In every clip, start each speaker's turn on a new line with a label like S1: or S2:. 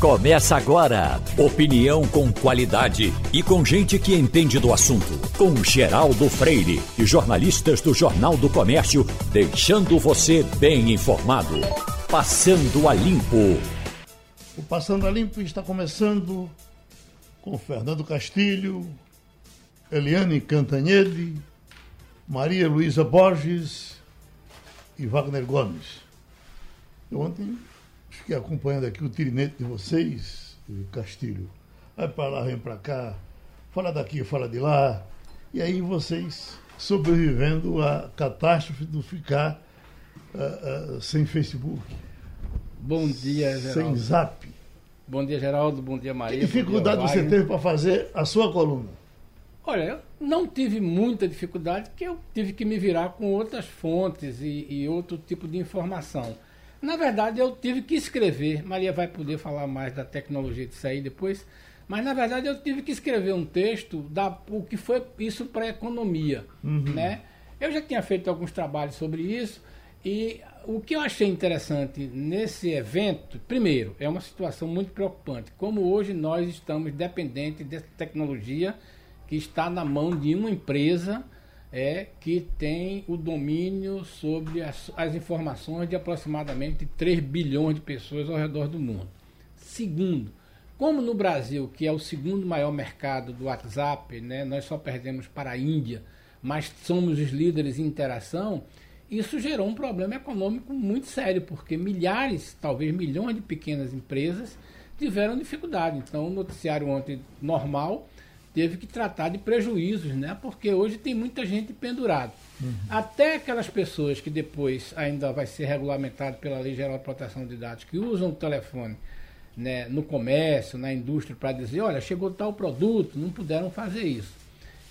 S1: Começa agora. Opinião com qualidade e com gente que entende do assunto. Com Geraldo Freire e jornalistas do Jornal do Comércio, deixando você bem informado. Passando a Limpo.
S2: O Passando a Limpo está começando com Fernando Castilho, Eliane Cantanhede, Maria Luísa Borges e Wagner Gomes. Eu ontem acompanhando aqui o tirinete de vocês, Castilho. Vai para lá, vem para cá, fala daqui, fala de lá. E aí vocês sobrevivendo à catástrofe do ficar uh, uh, sem Facebook.
S3: Bom dia,
S2: Sem
S3: Geraldo.
S2: zap.
S3: Bom dia, Geraldo. Bom dia, Maria.
S2: Que dificuldade
S3: dia,
S2: você teve para fazer a sua coluna?
S3: Olha, eu não tive muita dificuldade, porque eu tive que me virar com outras fontes e, e outro tipo de informação. Na verdade, eu tive que escrever. Maria vai poder falar mais da tecnologia disso aí depois. Mas, na verdade, eu tive que escrever um texto da o que foi isso para a economia.
S2: Uhum.
S3: Né? Eu já tinha feito alguns trabalhos sobre isso. E o que eu achei interessante nesse evento, primeiro, é uma situação muito preocupante. Como hoje nós estamos dependentes dessa tecnologia que está na mão de uma empresa é, que tem o domínio sobre as, as, informações de aproximadamente 3 bilhões de pessoas ao redor do mundo. Segundo, como no Brasil, que é o segundo maior mercado do WhatsApp, né, nós só perdemos para a Índia, mas somos os líderes em interação, isso gerou um problema econômico muito sério, porque milhares, talvez milhões de pequenas empresas tiveram dificuldade. Então, o noticiário ontem normal teve que tratar de prejuízos, né? Porque hoje tem muita gente pendurada. Uhum. Até aquelas pessoas que depois ainda vai ser regulamentado pela Lei Geral de Proteção de Dados, que usam o telefone né, no comércio, na indústria, para dizer, olha, chegou tal produto, não puderam fazer isso.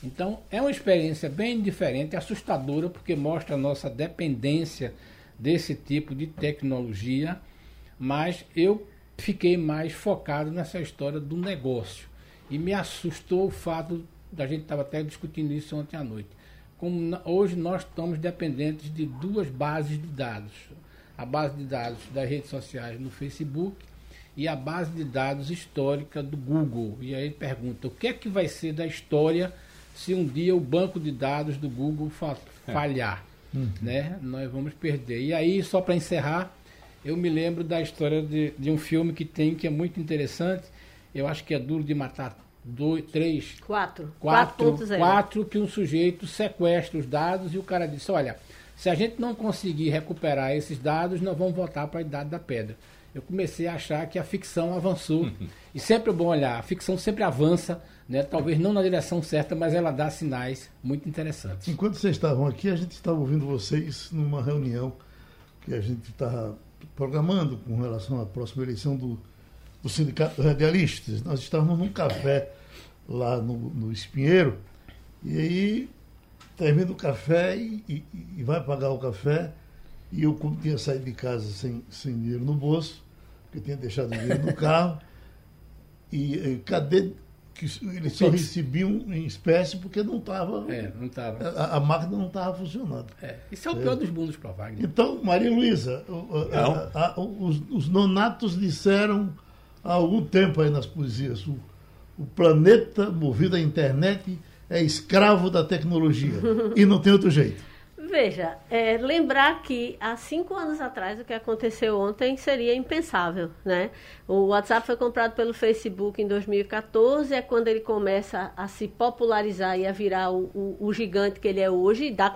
S3: Então, é uma experiência bem diferente, assustadora, porque mostra a nossa dependência desse tipo de tecnologia, mas eu fiquei mais focado nessa história do negócio. E me assustou o fato da gente estava até discutindo isso ontem à noite. Como hoje nós estamos dependentes de duas bases de dados. A base de dados das redes sociais no Facebook e a base de dados histórica do Google. E aí pergunta, o que é que vai ser da história se um dia o banco de dados do Google fa falhar? É. Uhum. Né? Nós vamos perder. E aí, só para encerrar, eu me lembro da história de, de um filme que tem que é muito interessante, eu acho que é duro de matar dois, três,
S4: quatro,
S3: quatro, quatro, quatro, que um sujeito sequestra os dados e o cara disse, olha, se a gente não conseguir recuperar esses dados, nós vamos voltar para a idade da pedra. Eu comecei a achar que a ficção avançou uhum. e sempre é bom olhar, a ficção sempre avança, né? Talvez não na direção certa, mas ela dá sinais muito interessantes.
S2: Enquanto vocês estavam aqui, a gente estava ouvindo vocês numa reunião que a gente estava programando com relação à próxima eleição do do Sindicato Radialistas. Nós estávamos num café lá no, no Espinheiro, e aí termina o café e, e, e, vai pagar o café, e eu, como tinha saído de casa sem, sem dinheiro no bolso, porque tinha deixado o dinheiro no carro, e, e cadê que eles só recebiam em espécie porque não estava.
S3: É, não estava.
S2: A, a, máquina não estava funcionando.
S3: É, isso é o pior é. dos mundos para Wagner.
S2: Então, Maria Luísa, os, os nonatos disseram há algum tempo aí nas poesias. O, o planeta movido à internet é escravo da tecnologia e não tem outro jeito.
S4: Veja, é, lembrar que há cinco anos atrás o que aconteceu ontem seria impensável, né? O WhatsApp foi comprado pelo Facebook em 2014, é quando ele começa a se popularizar e a virar o, o, o gigante que ele é hoje, da,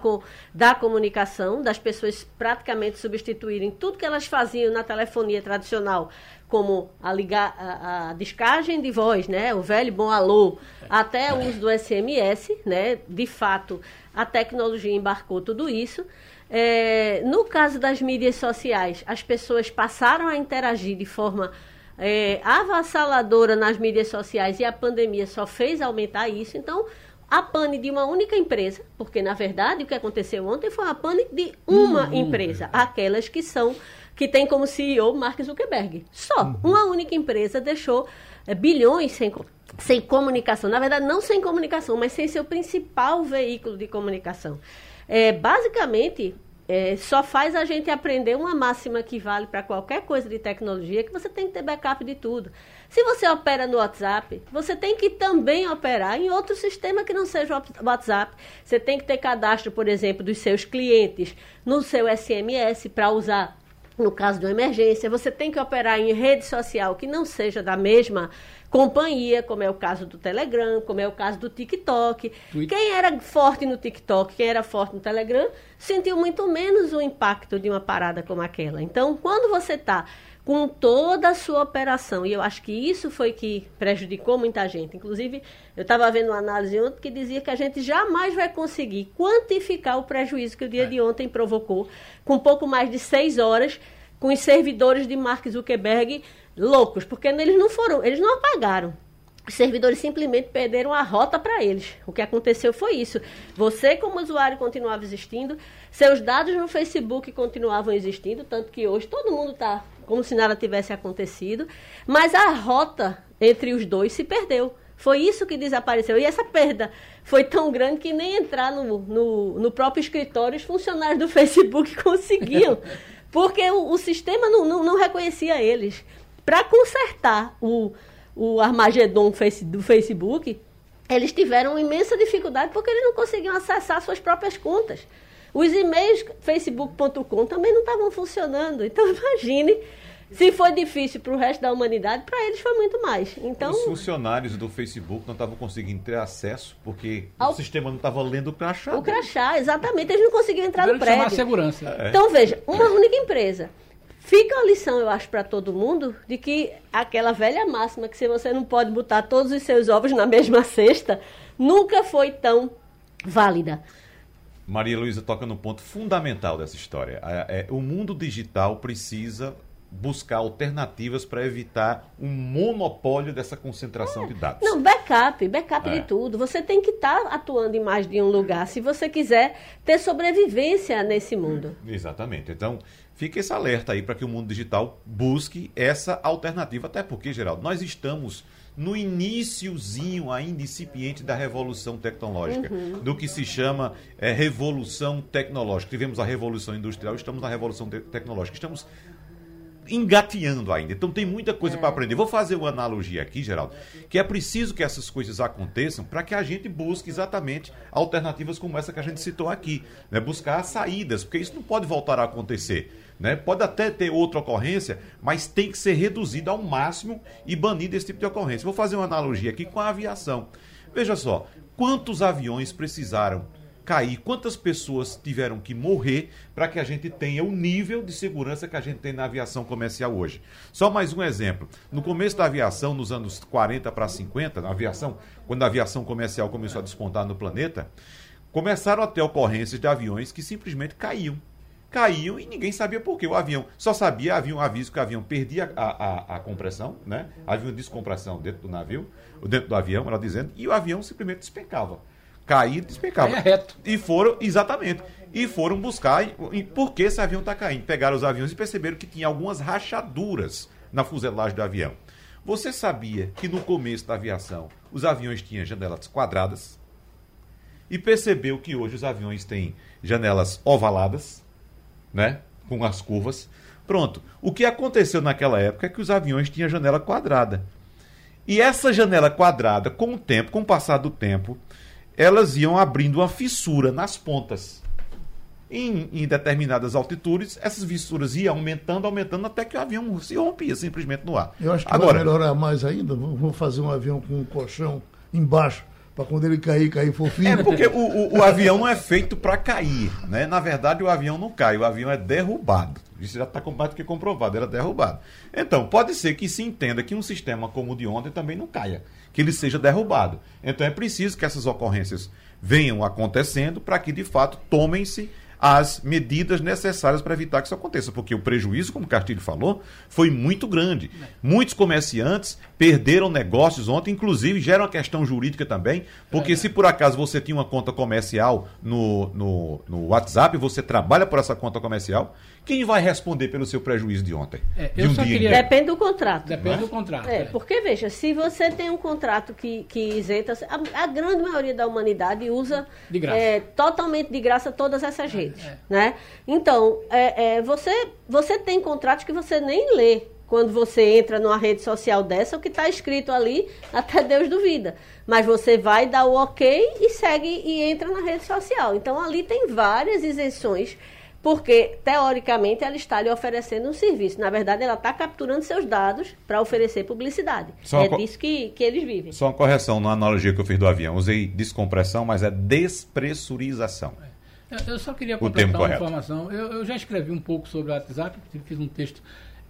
S4: da comunicação, das pessoas praticamente substituírem tudo que elas faziam na telefonia tradicional como a, ligar, a, a, descagem de voz, né? o velho bom alô, até o uso do SMS, né? de fato, a tecnologia embarcou tudo isso. É, no caso das mídias sociais, as pessoas passaram a interagir de forma é, avassaladora nas mídias sociais e a pandemia só fez aumentar isso. Então, a pane de uma única empresa, porque na verdade o que aconteceu ontem foi a pane de uma uhum. empresa, aquelas que são que tem como CEO Mark Zuckerberg. Só uhum. uma única empresa deixou é, bilhões sem, sem comunicação. Na verdade, não sem comunicação, mas sem seu principal veículo de comunicação. É, basicamente, é, só faz a gente aprender uma máxima que vale para qualquer coisa de tecnologia, que você tem que ter backup de tudo. Se você opera no WhatsApp, você tem que também operar em outro sistema que não seja o WhatsApp. Você tem que ter cadastro, por exemplo, dos seus clientes no seu SMS para usar no caso de uma emergência. Você tem que operar em rede social que não seja da mesma companhia, como é o caso do Telegram, como é o caso do TikTok. Twitter. Quem era forte no TikTok, quem era forte no Telegram, sentiu muito menos o impacto de uma parada como aquela. Então, quando você está com toda a sua operação, e eu acho que isso foi que prejudicou muita gente. Inclusive, eu estava vendo uma análise ontem que dizia que a gente jamais vai conseguir quantificar o prejuízo que o dia é. de ontem provocou, com pouco mais de seis horas, com os servidores de Mark Zuckerberg loucos, porque eles não foram, eles não apagaram. Os servidores simplesmente perderam a rota para eles. O que aconteceu foi isso. Você, como usuário, continuava existindo, seus dados no Facebook continuavam existindo, tanto que hoje todo mundo está como se nada tivesse acontecido, mas a rota entre os dois se perdeu. Foi isso que desapareceu. E essa perda foi tão grande que nem entrar no, no, no próprio escritório os funcionários do Facebook conseguiam, porque o, o sistema não, não, não reconhecia eles para consertar o, o Armagedon do Facebook, eles tiveram imensa dificuldade porque eles não conseguiam acessar suas próprias contas. Os e-mails facebook.com também não estavam funcionando. Então imagine se foi difícil para o resto da humanidade, para eles foi muito mais. Então,
S5: Os funcionários do Facebook não estavam conseguindo ter acesso porque ao... o sistema não estava lendo o crachá.
S4: O crachá, exatamente. Eles não conseguiam entrar no prédio. Chamar
S3: segurança.
S4: É. Então veja, uma única empresa Fica a lição, eu acho, para todo mundo, de que aquela velha máxima que se você não pode botar todos os seus ovos na mesma cesta, nunca foi tão válida.
S5: Maria Luísa toca no ponto fundamental dessa história. É, é, o mundo digital precisa buscar alternativas para evitar um monopólio dessa concentração
S4: é.
S5: de dados.
S4: Não, backup, backup é. de tudo. Você tem que estar tá atuando em mais de um lugar se você quiser ter sobrevivência nesse mundo.
S5: Exatamente. Então, fica esse alerta aí para que o mundo digital busque essa alternativa. Até porque, Geraldo, nós estamos no iníciozinho ainda incipiente da revolução tecnológica, uhum. do que se chama é, revolução tecnológica. Tivemos a revolução industrial, estamos na revolução te tecnológica. Estamos engateando ainda. Então tem muita coisa é. para aprender. Vou fazer uma analogia aqui, Geraldo, que é preciso que essas coisas aconteçam para que a gente busque exatamente alternativas como essa que a gente citou aqui, né? Buscar saídas, porque isso não pode voltar a acontecer. Né? Pode até ter outra ocorrência, mas tem que ser reduzido ao máximo e banido esse tipo de ocorrência. Vou fazer uma analogia aqui com a aviação. Veja só, quantos aviões precisaram cair, quantas pessoas tiveram que morrer para que a gente tenha o nível de segurança que a gente tem na aviação comercial hoje. Só mais um exemplo. No começo da aviação, nos anos 40 para 50, na aviação, quando a aviação comercial começou a despontar no planeta, começaram a ter ocorrências de aviões que simplesmente caíam. Caíam e ninguém sabia por quê. O avião só sabia, havia um aviso que o avião perdia a, a, a compressão, né? Havia uma descompressão dentro do navio, dentro do avião, ela dizendo, e o avião simplesmente despencava cair e despencava.
S3: É reto.
S5: E foram, exatamente, e foram buscar e, por que esse avião está caindo. Pegaram os aviões e perceberam que tinha algumas rachaduras na fuselagem do avião. Você sabia que no começo da aviação os aviões tinham janelas quadradas? E percebeu que hoje os aviões têm janelas ovaladas, né? Com as curvas. Pronto. O que aconteceu naquela época é que os aviões tinham janela quadrada. E essa janela quadrada, com o tempo, com o passar do tempo, elas iam abrindo uma fissura nas pontas. Em, em, determinadas altitudes, essas fissuras iam aumentando, aumentando, até que o avião se rompia simplesmente no ar.
S2: Eu acho que Agora, vai melhorar mais ainda. Vamos fazer um avião com um colchão embaixo para quando ele cair, cair fofinho.
S5: É porque o, o, o avião não é feito para cair, né? Na verdade, o avião não cai, o avião é derrubado. Isso já está mais que comprovado, era derrubado. Então, pode ser que se entenda que um sistema como o de ontem também não caia que ele seja derrubado. Então é preciso que essas ocorrências venham acontecendo para que, de fato, tomem-se as medidas necessárias para evitar que isso aconteça, porque o prejuízo, como o Castilho falou, foi muito grande. Muitos comerciantes perderam negócios ontem, inclusive gera uma questão jurídica também, porque é. se por acaso você tinha uma conta comercial no, no, no WhatsApp, você trabalha por essa conta comercial, quem vai responder pelo seu prejuízo de ontem?
S4: É, de um queria... Depende do contrato.
S3: Depende do contrato.
S4: É, é, porque, veja, se você tem um contrato que, que isenta. A, a grande maioria da humanidade usa
S3: de é,
S4: totalmente de graça todas essas redes. É. Né? Então, é, é, você, você tem contratos que você nem lê quando você entra numa rede social dessa, o que está escrito ali, até Deus duvida. Mas você vai dar o ok e segue e entra na rede social. Então ali tem várias isenções porque teoricamente ela está lhe oferecendo um serviço. Na verdade, ela está capturando seus dados para oferecer publicidade. Só é disso que, que eles vivem.
S5: Só uma correção na analogia que eu fiz do avião. Usei descompressão, mas é despressurização.
S3: É. Eu só queria completar uma informação. Eu, eu, já escrevi um pouco sobre o WhatsApp, fiz um texto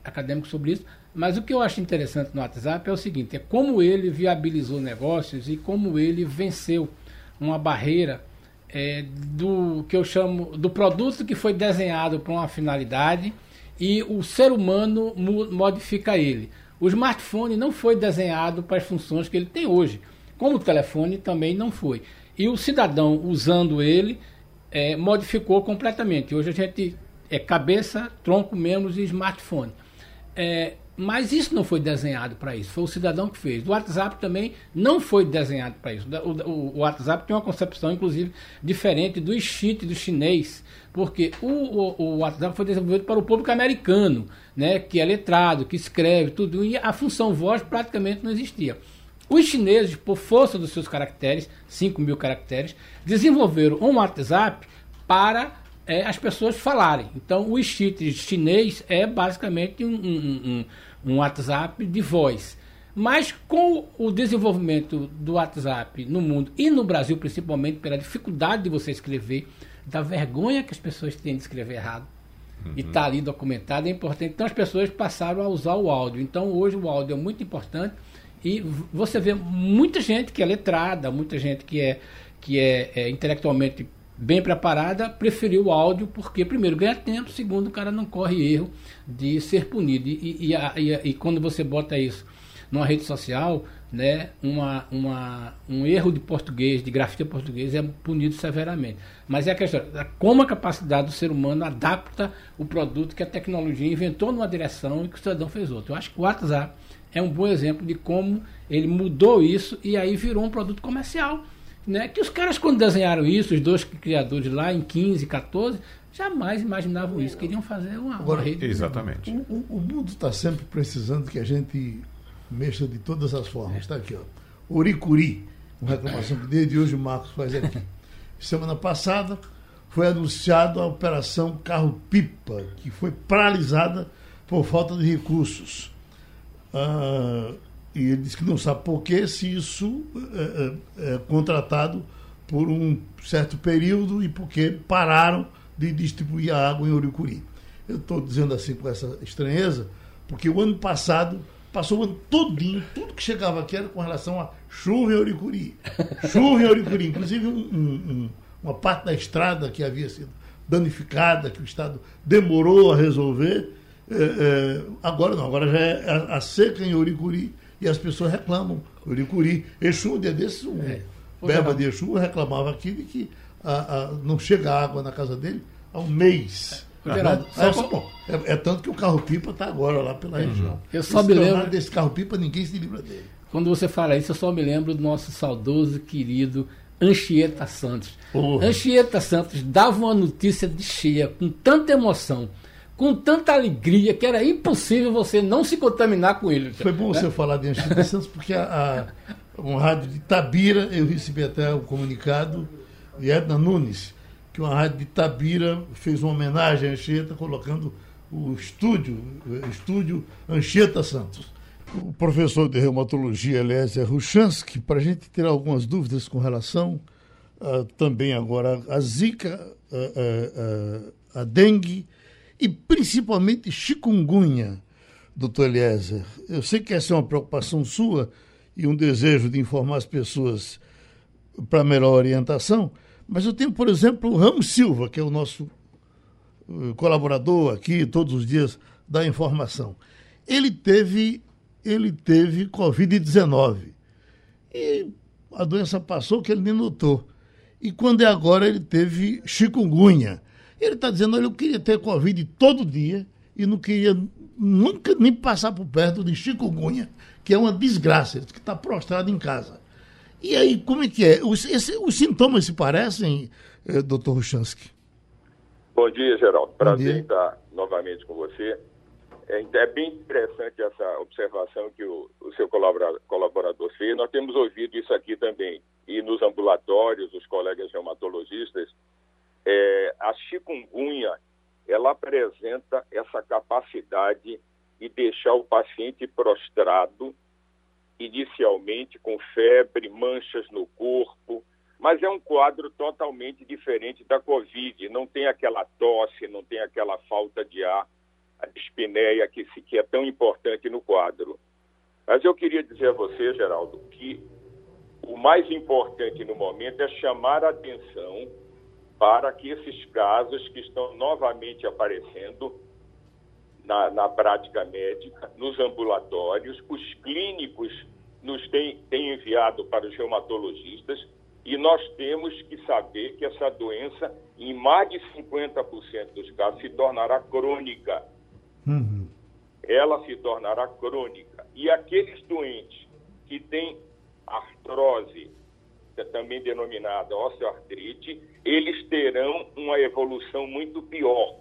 S3: acadêmico sobre isso, mas o que eu acho interessante no WhatsApp é o seguinte, é como ele viabilizou negócios e como ele venceu uma barreira é, do que eu chamo do produto que foi desenhado para uma finalidade e o ser humano modifica ele. O smartphone não foi desenhado para as funções que ele tem hoje, como o telefone também não foi. E o cidadão usando ele é, modificou completamente. Hoje a gente é cabeça, tronco, membros e smartphone. É, mas isso não foi desenhado para isso, foi o cidadão que fez. O WhatsApp também não foi desenhado para isso. O, o, o, WhatsApp tem uma concepção, inclusive, diferente do cheat do chinês, porque o, o, WhatsApp foi desenvolvido para o público americano, né, que é letrado, que escreve, tudo, e a função voz praticamente não existia. Os chineses, por força dos seus caracteres, 5 mil caracteres, desenvolveram um WhatsApp para é, as pessoas falarem. Então, o cheat chinês é basicamente um, um, um, um WhatsApp de voz. Mas com o desenvolvimento do WhatsApp no mundo e no Brasil, principalmente pela dificuldade de você escrever, da vergonha que as pessoas têm de escrever errado, uhum. e está ali documentado, é importante. Então as pessoas passaram a usar o áudio. Então hoje o áudio é muito importante e você vê muita gente que é letrada, muita gente que é, que é, é intelectualmente bem preparada, preferiu o áudio porque, primeiro, ganha tempo, segundo, o cara não corre erro de ser punido. E, e, e, e quando você bota isso numa rede social, né, uma, uma, um erro de português, de grafia português, é punido severamente. Mas é a questão, é como a capacidade do ser humano adapta o produto que a tecnologia inventou numa direção e que o cidadão fez outra. Eu acho que o WhatsApp é um bom exemplo de como ele mudou isso e aí virou um produto comercial né? Que os caras, quando desenharam isso, os dois criadores lá em 15, 14, jamais imaginavam isso. Queriam fazer uma, Agora, uma rede.
S5: Exatamente.
S2: O, o mundo está sempre precisando que a gente mexa de todas as formas. Está aqui, ó. Oricuri, uma reclamação que desde hoje o Marcos faz aqui. Semana passada foi anunciada a Operação Carro Pipa, que foi paralisada por falta de recursos. Ah, e ele disse que não sabe por que se isso é, é, é contratado por um certo período e porque pararam de distribuir a água em Uricuri. Eu estou dizendo assim com essa estranheza, porque o ano passado passou o ano todinho, tudo que chegava aqui era com relação a chuva em Uricuri. Chuva em Uricuri. Inclusive um, um, uma parte da estrada que havia sido danificada, que o Estado demorou a resolver. É, é, agora não, agora já é a, a seca em Uricuri e as pessoas reclamam. Uricuri, Exu, um dia desses, um é. Beba de Exu reclamava aqui de que a, a, não chega água na casa dele há um mês. É, Geraldo, é, só... é, é, tanto que o carro-pipa está agora lá pela uhum. região.
S3: Eu só me lembro
S2: desse carro-pipa, ninguém se livra dele.
S3: Quando você fala isso, eu só me lembro do nosso saudoso, querido Anchieta Santos. Anchieta Santos dava uma notícia de cheia, com tanta emoção com tanta alegria que era impossível você não se contaminar com ele.
S2: Foi bom né? você falar de Anchieta Santos, porque a, a, uma rádio de Tabira, eu recebi até o um comunicado de Edna Nunes, que uma rádio de Tabira fez uma homenagem a Anchieta, colocando o estúdio, o estúdio Anchieta Santos. O professor de reumatologia, Eliezer Ruchansky, para a gente ter algumas dúvidas com relação uh, também agora à zika, uh, uh, a dengue e principalmente chikungunya, doutor Eliezer. Eu sei que essa é uma preocupação sua e um desejo de informar as pessoas para melhor orientação, mas eu tenho, por exemplo, o Ramos Silva, que é o nosso eh, colaborador aqui, todos os dias dá informação. Ele teve, ele teve Covid-19 e a doença passou que ele nem notou. E quando é agora, ele teve chikungunya. Ele está dizendo, olha, eu queria ter Covid todo dia e não queria nunca nem passar por perto de chikungunya, que é uma desgraça, que está prostrado em casa. E aí, como é que é? Os, esse, os sintomas se parecem, eh, doutor Ruchansky?
S6: Bom dia, Geraldo. Prazer dia. estar novamente com você. É, é, bem interessante essa observação que o, o seu colaborador fez. Nós temos ouvido isso aqui também. E nos ambulatórios, os colegas reumatologistas, é, a chikungunya, ela apresenta essa capacidade de deixar o paciente prostrado, inicialmente com febre, manchas no corpo, mas é um quadro totalmente diferente da Covid. Não tem aquela tosse, não tem aquela falta de ar, a dispneia que, que é tão importante no quadro. Mas eu queria dizer a você, Geraldo, que o mais importante no momento é chamar a atenção para que esses casos que estão novamente aparecendo na, na prática médica, nos ambulatórios, os clínicos nos têm, têm enviado para os reumatologistas e nós temos que saber que essa doença, em mais de 50% dos casos, se tornará crônica. Uhum. Ela se tornará crônica. E aqueles doentes que têm artrose, também denominada osteoartrite, eles terão uma evolução muito pior.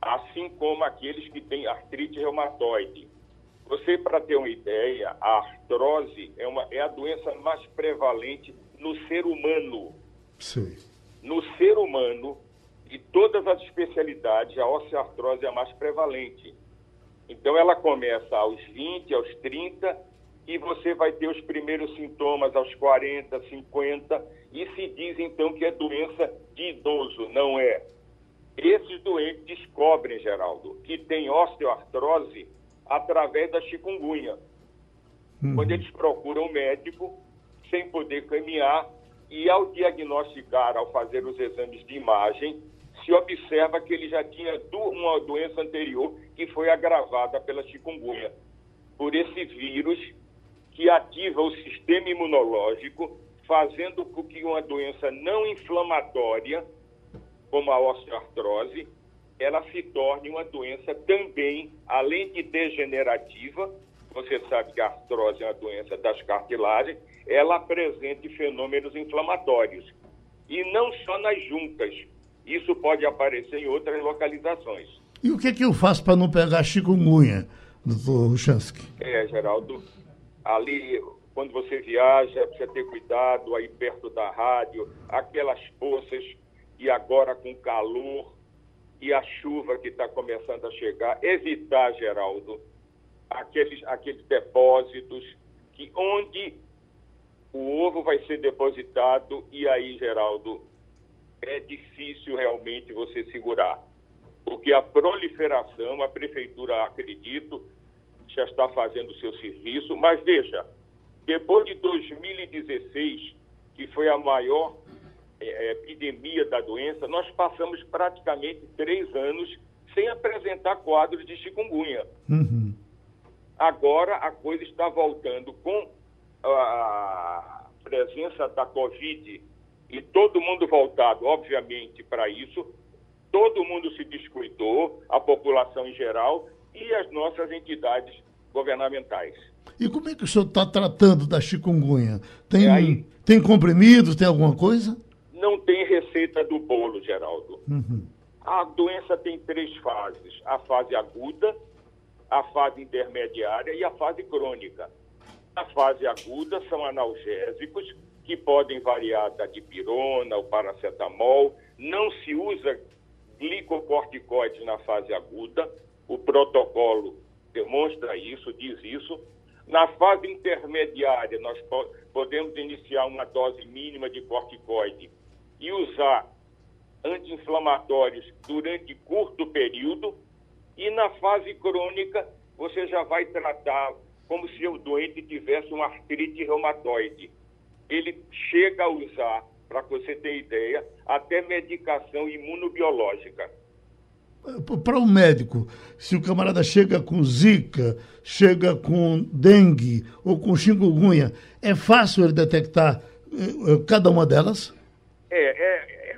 S6: Assim como aqueles que têm artrite reumatoide. Você, para ter uma ideia, a artrose é, uma, é a doença mais prevalente no ser humano. Sim. No ser humano, de todas as especialidades, a osteoartrose é a mais prevalente. Então, ela começa aos 20, aos 30, e você vai ter os primeiros sintomas aos 40, 50, e se diz então que é doença de idoso. Não é. Esses doentes descobrem, Geraldo, que tem osteoartrose através da chikungunya. Uhum. Quando eles procuram o médico, sem poder caminhar, e ao diagnosticar, ao fazer os exames de imagem, se observa que ele já tinha uma doença anterior que foi agravada pela chikungunya, por esse vírus que ativa o sistema imunológico, fazendo com que uma doença não inflamatória, como a osteoartrose, ela se torne uma doença também, além de degenerativa, você sabe que a artrose é uma doença das cartilagens, ela apresenta fenômenos inflamatórios. E não só nas juntas. Isso pode aparecer em outras localizações.
S2: E o que, que eu faço para não pegar chikungunya, doutor Ruchansky?
S6: É, Geraldo, ali, quando você viaja, precisa ter cuidado aí perto da rádio, aquelas poças, e agora com calor e a chuva que está começando a chegar, evitar, Geraldo, aqueles, aqueles depósitos que onde o ovo vai ser depositado e aí, Geraldo, é difícil realmente você segurar. Porque a proliferação, a prefeitura, acredito, já está fazendo o seu serviço, mas veja, depois de 2016, que foi a maior é, epidemia da doença, nós passamos praticamente três anos sem apresentar quadros de chikungunya. Uhum. Agora a coisa está voltando com a presença da Covid e todo mundo voltado, obviamente, para isso. Todo mundo se descuidou, a população em geral e as nossas entidades governamentais.
S2: E como é que o senhor está tratando da chikungunya? Tem, é tem comprimidos, tem alguma coisa?
S6: Não tem receita do bolo, Geraldo. Uhum. A doença tem três fases: a fase aguda, a fase intermediária e a fase crônica. A fase aguda são analgésicos que podem variar da dipirona, o paracetamol. Não se usa glicocorticoides na fase aguda. O protocolo demonstra isso, diz isso. Na fase intermediária, nós po podemos iniciar uma dose mínima de corticoide e usar anti-inflamatórios durante curto período e na fase crônica, você já vai tratar como se o doente tivesse uma artrite reumatoide. Ele chega a usar, para você ter ideia, até medicação imunobiológica.
S2: Para o um médico, se o camarada chega com zika, chega com dengue ou com chikungunya, é fácil ele detectar eh, eh, cada uma delas?
S6: É, é,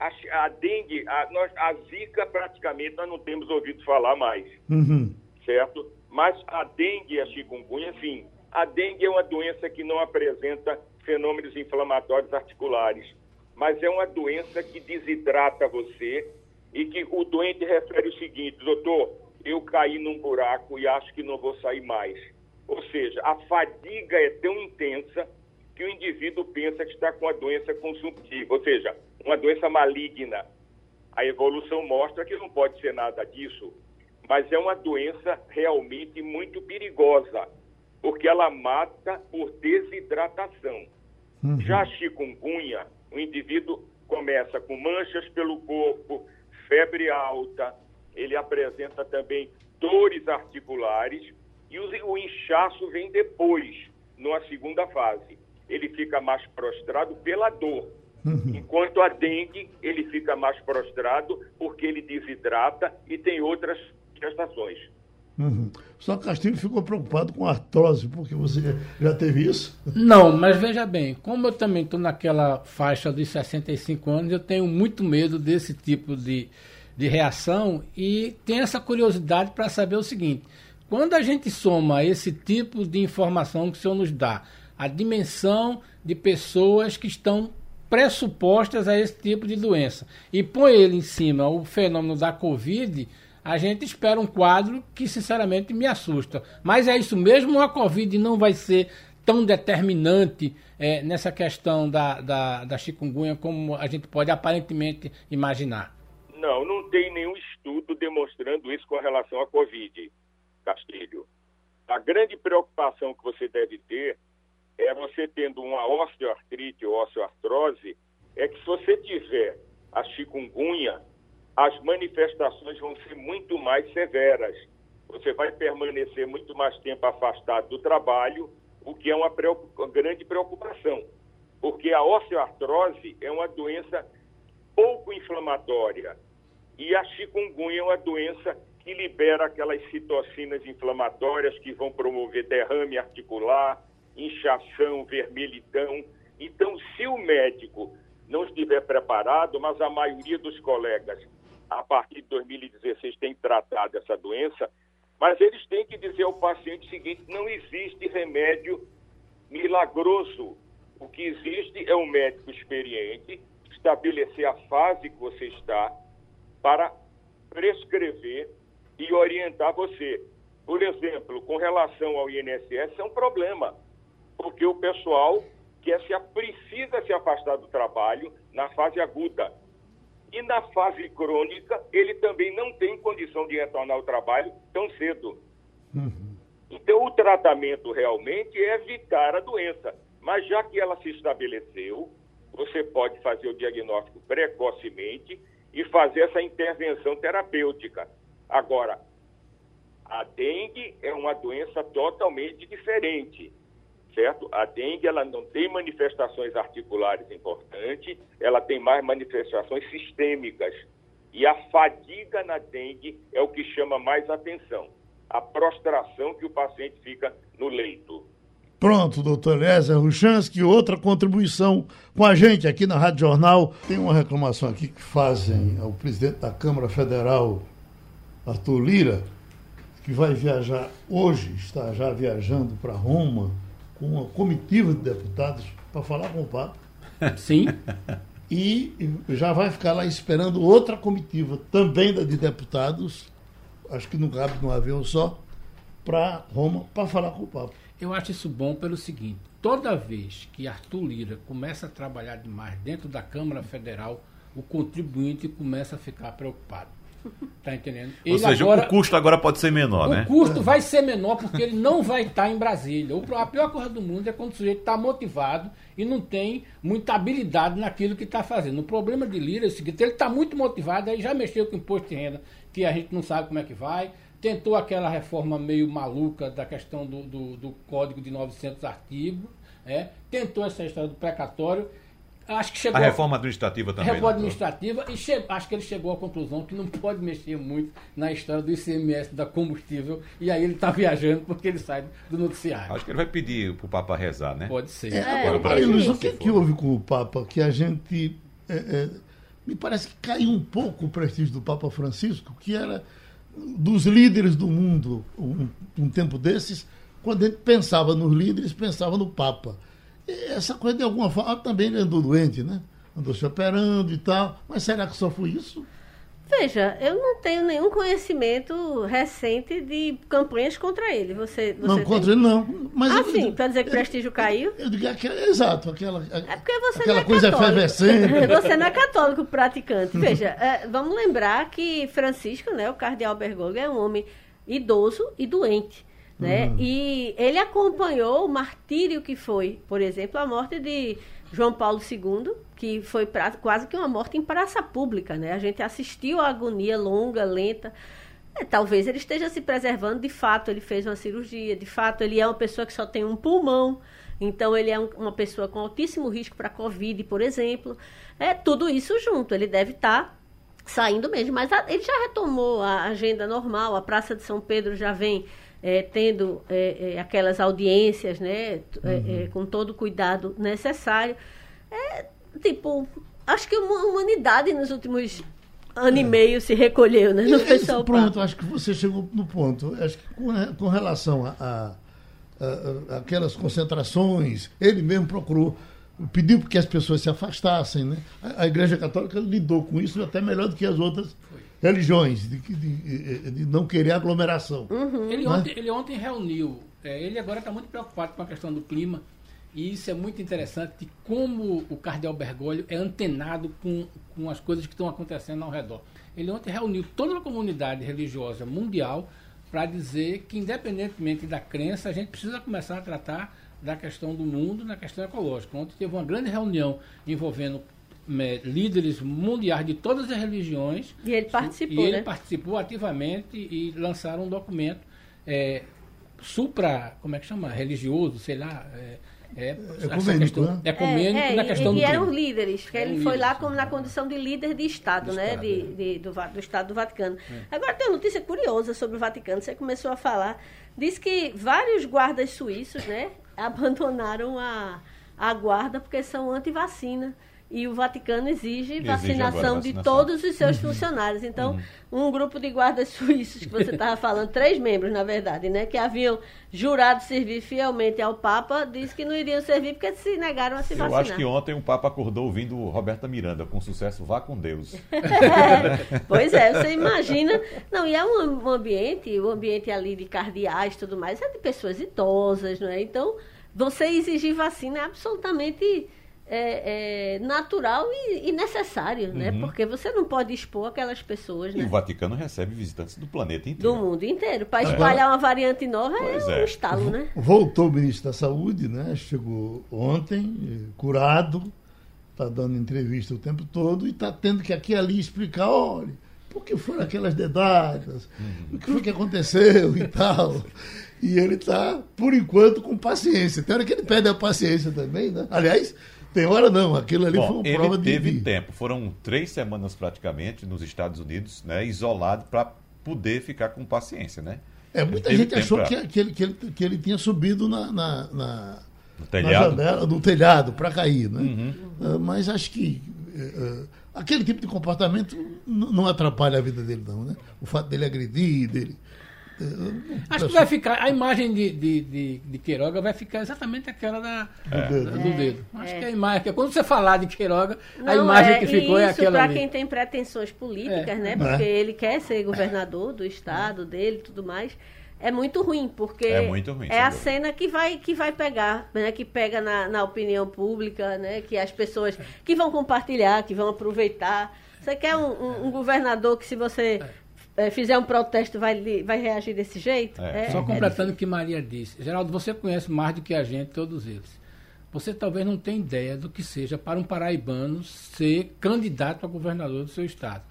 S6: a, a dengue, a, nós, a zika praticamente nós não temos ouvido falar mais, uhum. certo? Mas a dengue e a chikungunya, sim. A dengue é uma doença que não apresenta fenômenos inflamatórios articulares, mas é uma doença que desidrata você e que o doente refere o seguinte, doutor, eu caí num buraco e acho que não vou sair mais. Ou seja, a fadiga é tão intensa que o indivíduo pensa que está com a doença consumptiva, ou seja, uma doença maligna. A evolução mostra que não pode ser nada disso, mas é uma doença realmente muito perigosa, porque ela mata por desidratação. Uhum. Já a chikungunya, o indivíduo começa com manchas pelo corpo, febre alta, ele apresenta também dores articulares e o, inchaço vem depois, numa segunda fase. Ele fica mais prostrado pela dor. Uhum. Enquanto a dengue, ele fica mais prostrado porque ele desidrata e tem outras manifestações.
S2: Uhum. Só Castilho ficou preocupado com artrose, porque você já teve isso?
S3: Não, mas veja bem, como eu também estou naquela faixa dos 65 anos, eu tenho muito medo desse tipo de, de reação e tenho essa curiosidade para saber o seguinte: quando a gente soma esse tipo de informação que o senhor nos dá, a dimensão de pessoas que estão pressupostas a esse tipo de doença, e põe ele em cima o fenômeno da Covid a gente espera um quadro que, sinceramente, me assusta. Mas é isso mesmo, a Covid não vai ser tão determinante é, nessa questão da, da, da chikungunya como a gente pode aparentemente imaginar?
S6: Não, não tem nenhum estudo demonstrando isso com relação à Covid, Castilho. A grande preocupação que você deve ter é você tendo uma osteoartrite ou osteoartrose, é que se você tiver a chikungunya, as manifestações vão ser muito mais severas. Você vai permanecer muito mais tempo afastado do trabalho, o que é uma, grande preocupação, porque a osteoartrose é uma doença pouco inflamatória e a chikungunya é uma doença que libera aquelas citocinas inflamatórias que vão promover derrame articular, inchação, vermelhidão. Então, se o médico não estiver preparado, mas a maioria dos colegas a partir de 2016, tem tratado essa doença, mas eles têm que dizer ao paciente o seguinte: não existe remédio milagroso. O que existe é um médico experiente estabelecer a fase que você está para prescrever e orientar você. Por exemplo, com relação ao INSS, é um problema, porque o pessoal quer se, precisa se afastar do trabalho na fase aguda. E na fase crônica, ele também não tem condição de retornar ao trabalho tão cedo. Uhum. Então, o tratamento realmente é evitar a doença. Mas já que ela se estabeleceu, você pode fazer o diagnóstico precocemente e fazer essa intervenção terapêutica. Agora, a dengue é uma doença totalmente diferente certo? A dengue ela não tem manifestações articulares importantes, ela tem mais manifestações sistêmicas. E a fadiga na dengue é o que chama mais atenção. A prostração que o paciente fica no leito.
S2: Pronto, doutor Eliezer Ruchansky, outra contribuição com a gente aqui na Rádio Jornal. Tem uma reclamação aqui que fazem ao presidente da Câmara Federal, Arthur Lira, que vai viajar hoje, está já viajando para Roma, com uma comitiva de deputados para falar com o Papa.
S3: Sim.
S2: E já vai ficar lá esperando outra comitiva, também de deputados, acho que não cabe num avião só, para Roma, para falar com o Papa.
S3: Eu acho isso bom pelo seguinte: toda vez que Arthur Lira começa a trabalhar demais dentro da Câmara Federal, o contribuinte começa a ficar preocupado. Tá entendendo?
S5: Ele Ou seja, agora, o custo agora pode ser menor,
S3: o
S5: né?
S3: O custo vai ser menor porque ele não vai estar em Brasília. A pior coisa do mundo é quando o sujeito está motivado e não tem muita habilidade naquilo que está fazendo. O problema de Lira é o seguinte: ele está muito motivado, aí já mexeu com o imposto de renda, que a gente não sabe como é que vai. Tentou aquela reforma meio maluca da questão do, do, do código de 900 artigos. É, tentou essa história do precatório acho que chegou
S5: a reforma administrativa também.
S3: Reforma administrativa e che, acho que ele chegou à conclusão que não pode mexer muito na história do ICMS da combustível e aí ele está viajando porque ele sai do noticiário.
S5: Acho que ele vai pedir para o Papa rezar, né?
S3: Pode ser.
S2: É, Agora, aí, Luiz, o que, que houve com o Papa que a gente é, é, me parece que caiu um pouco o prestígio do Papa Francisco, que era dos líderes do mundo um, um tempo desses, quando a gente pensava nos líderes, pensava no Papa essa coisa de alguma forma também ele andou doente, né? Andou se operando e tal. Mas será que só foi isso?
S4: Veja, eu não tenho nenhum conhecimento recente de campanhas contra ele. Você, você
S2: não,
S4: tem?
S2: contra ele não. Mas
S4: ah,
S2: eu,
S4: sim, para dizer que o prestígio caiu?
S2: Eu digo, aquela, exato, aquela,
S4: é porque você
S2: aquela
S4: não é
S2: coisa
S4: católico.
S2: efervescente.
S4: Você não é católico praticante. Veja, é, vamos lembrar que Francisco, né, o cardeal Bergoglio, é um homem idoso e doente. Né?
S2: Uhum.
S4: E ele acompanhou o martírio que foi, por exemplo, a morte de João Paulo II, que foi pra, quase que uma morte em praça pública. Né? A gente assistiu a agonia longa, lenta. É, talvez ele esteja se preservando, de fato, ele fez uma cirurgia, de fato, ele é uma pessoa que só tem um pulmão. Então, ele é um, uma pessoa com altíssimo risco para Covid, por exemplo. É tudo isso junto. Ele deve estar tá saindo mesmo. Mas a, ele já retomou a agenda normal. A Praça de São Pedro já vem é, tendo é, é, aquelas audiências, né, uhum. com todo o cuidado necessário. É, tipo, acho que a humanidade nos últimos ano e meio se recolheu, né, no pessoal.
S2: Pronto, acho que você chegou no ponto. Acho que com, com relação a, a, a, a aquelas concentrações, ele mesmo procurou pediu que as pessoas se afastassem. Né? A, a, Igreja Católica lidou com isso até melhor do que as outras religiões, de, de, de não querer aglomeração.
S3: Uhum. Ele, ontem, ele ontem reuniu, é, ele agora está muito preocupado com a questão do clima, e isso é muito interessante, de como o cardeal Bergoglio é antenado com, com as coisas que estão acontecendo ao redor. Ele ontem reuniu toda a comunidade religiosa mundial para dizer que, independentemente da crença, a gente precisa começar a tratar da questão do mundo na questão ecológica. Ontem teve uma grande reunião envolvendo líderes mundiais de todas as religiões.
S4: E ele participou.
S3: E ele
S4: né?
S3: participou ativamente e lançaram um documento é, supra, como é que chama? Religioso, sei lá. É,
S2: é, ecumênico, né?
S3: ecumênico
S4: é,
S3: na questão
S4: e,
S3: do
S4: e eram líderes, porque ele foi lá como na condição de líder de Estado, né?
S3: Estado,
S4: de,
S3: é.
S4: de, do, do Estado do Vaticano. É. Agora tem uma notícia curiosa sobre o Vaticano, você começou a falar. Diz que vários guardas suíços, né, abandonaram a, a guarda porque são anti-vacina e o Vaticano exige,
S5: Exige
S4: vacinação,
S5: agora
S4: de
S5: vacinação.
S4: todos os seus funcionários. Então, um grupo de guardas suíços que você estava falando, três membros, na verdade, né, que haviam jurado servir fielmente ao Papa, disse que não iriam servir porque se negaram a se
S5: Eu
S4: vacinar.
S5: acho que ontem o Papa acordou ouvindo Roberta Miranda com sucesso Vá com Deus.
S4: É, pois é, você imagina. Não, e é um, um ambiente, o um ambiente ali de cardeais e tudo mais, é de pessoas idosas, não é? Então, você exigir vacina é absolutamente é, é, natural e, e necessário, né?
S5: Uhum.
S4: Porque você não pode expor aquelas pessoas,
S5: E
S4: né?
S5: o Vaticano recebe visitantes do planeta
S4: Do
S5: inteiro.
S4: mundo inteiro. Para espalhar uma variante nova
S5: Pois
S4: é um
S5: é.
S4: estalo, né?
S2: Voltou o ministro da Saúde, né? Chegou ontem, eh, curado, está dando entrevista o tempo todo e está tendo que aqui e ali explicar, olha, por que foram aquelas dedadas, o que foi que aconteceu e tal. E ele está, por enquanto, com paciência. Tem hora que ele perde a paciência também, né? Aliás, tem hora não, aquilo ali foi
S5: Bom,
S2: uma
S5: ele
S2: prova de.
S5: teve
S2: de-
S5: tempo. Foram três semanas praticamente nos Estados Unidos, né, isolado para poder ficar com paciência, né?
S2: É, muita gente achou
S5: pra-
S2: que, que ele, que, ele, que ele tinha subido na, na, na,
S5: No
S2: na
S5: telhado.
S2: janela, no telhado para cair, né?
S5: Uhum.
S2: Ah, mas acho que eh, aquele tipo de comportamento não atrapalha a vida dele, não, né? O fato dele agredir, dele. Eh,
S3: Acho que vai ficar, a imagem de, de, de, de Queiroga vai ficar exatamente aquela da,
S2: do dedo.
S3: do dedo. Acho que a imagem, que quando você falar de Queiroga, a
S4: Não,
S3: imagem
S4: é,
S3: que ficou é
S4: isso
S3: aquela
S4: para quem tem pretensões políticas,
S3: É.
S4: né?
S2: É.
S4: Porque ele quer ser governador do estado dele e tudo mais. É muito ruim, porque
S5: É muito ruim,
S4: é a cena que vai, que vai pegar, né? Que pega na, na opinião pública, né? Que as pessoas que vão compartilhar, que vão aproveitar. Você quer um, um- um governador que se você eh, fizer um protesto vai, vai reagir desse jeito?
S5: É.
S3: Só completando o que Maria disse. Geraldo, você conhece mais do que a gente, todos eles. Você talvez não tenha ideia do que seja para um paraibano ser candidato a governador do seu estado.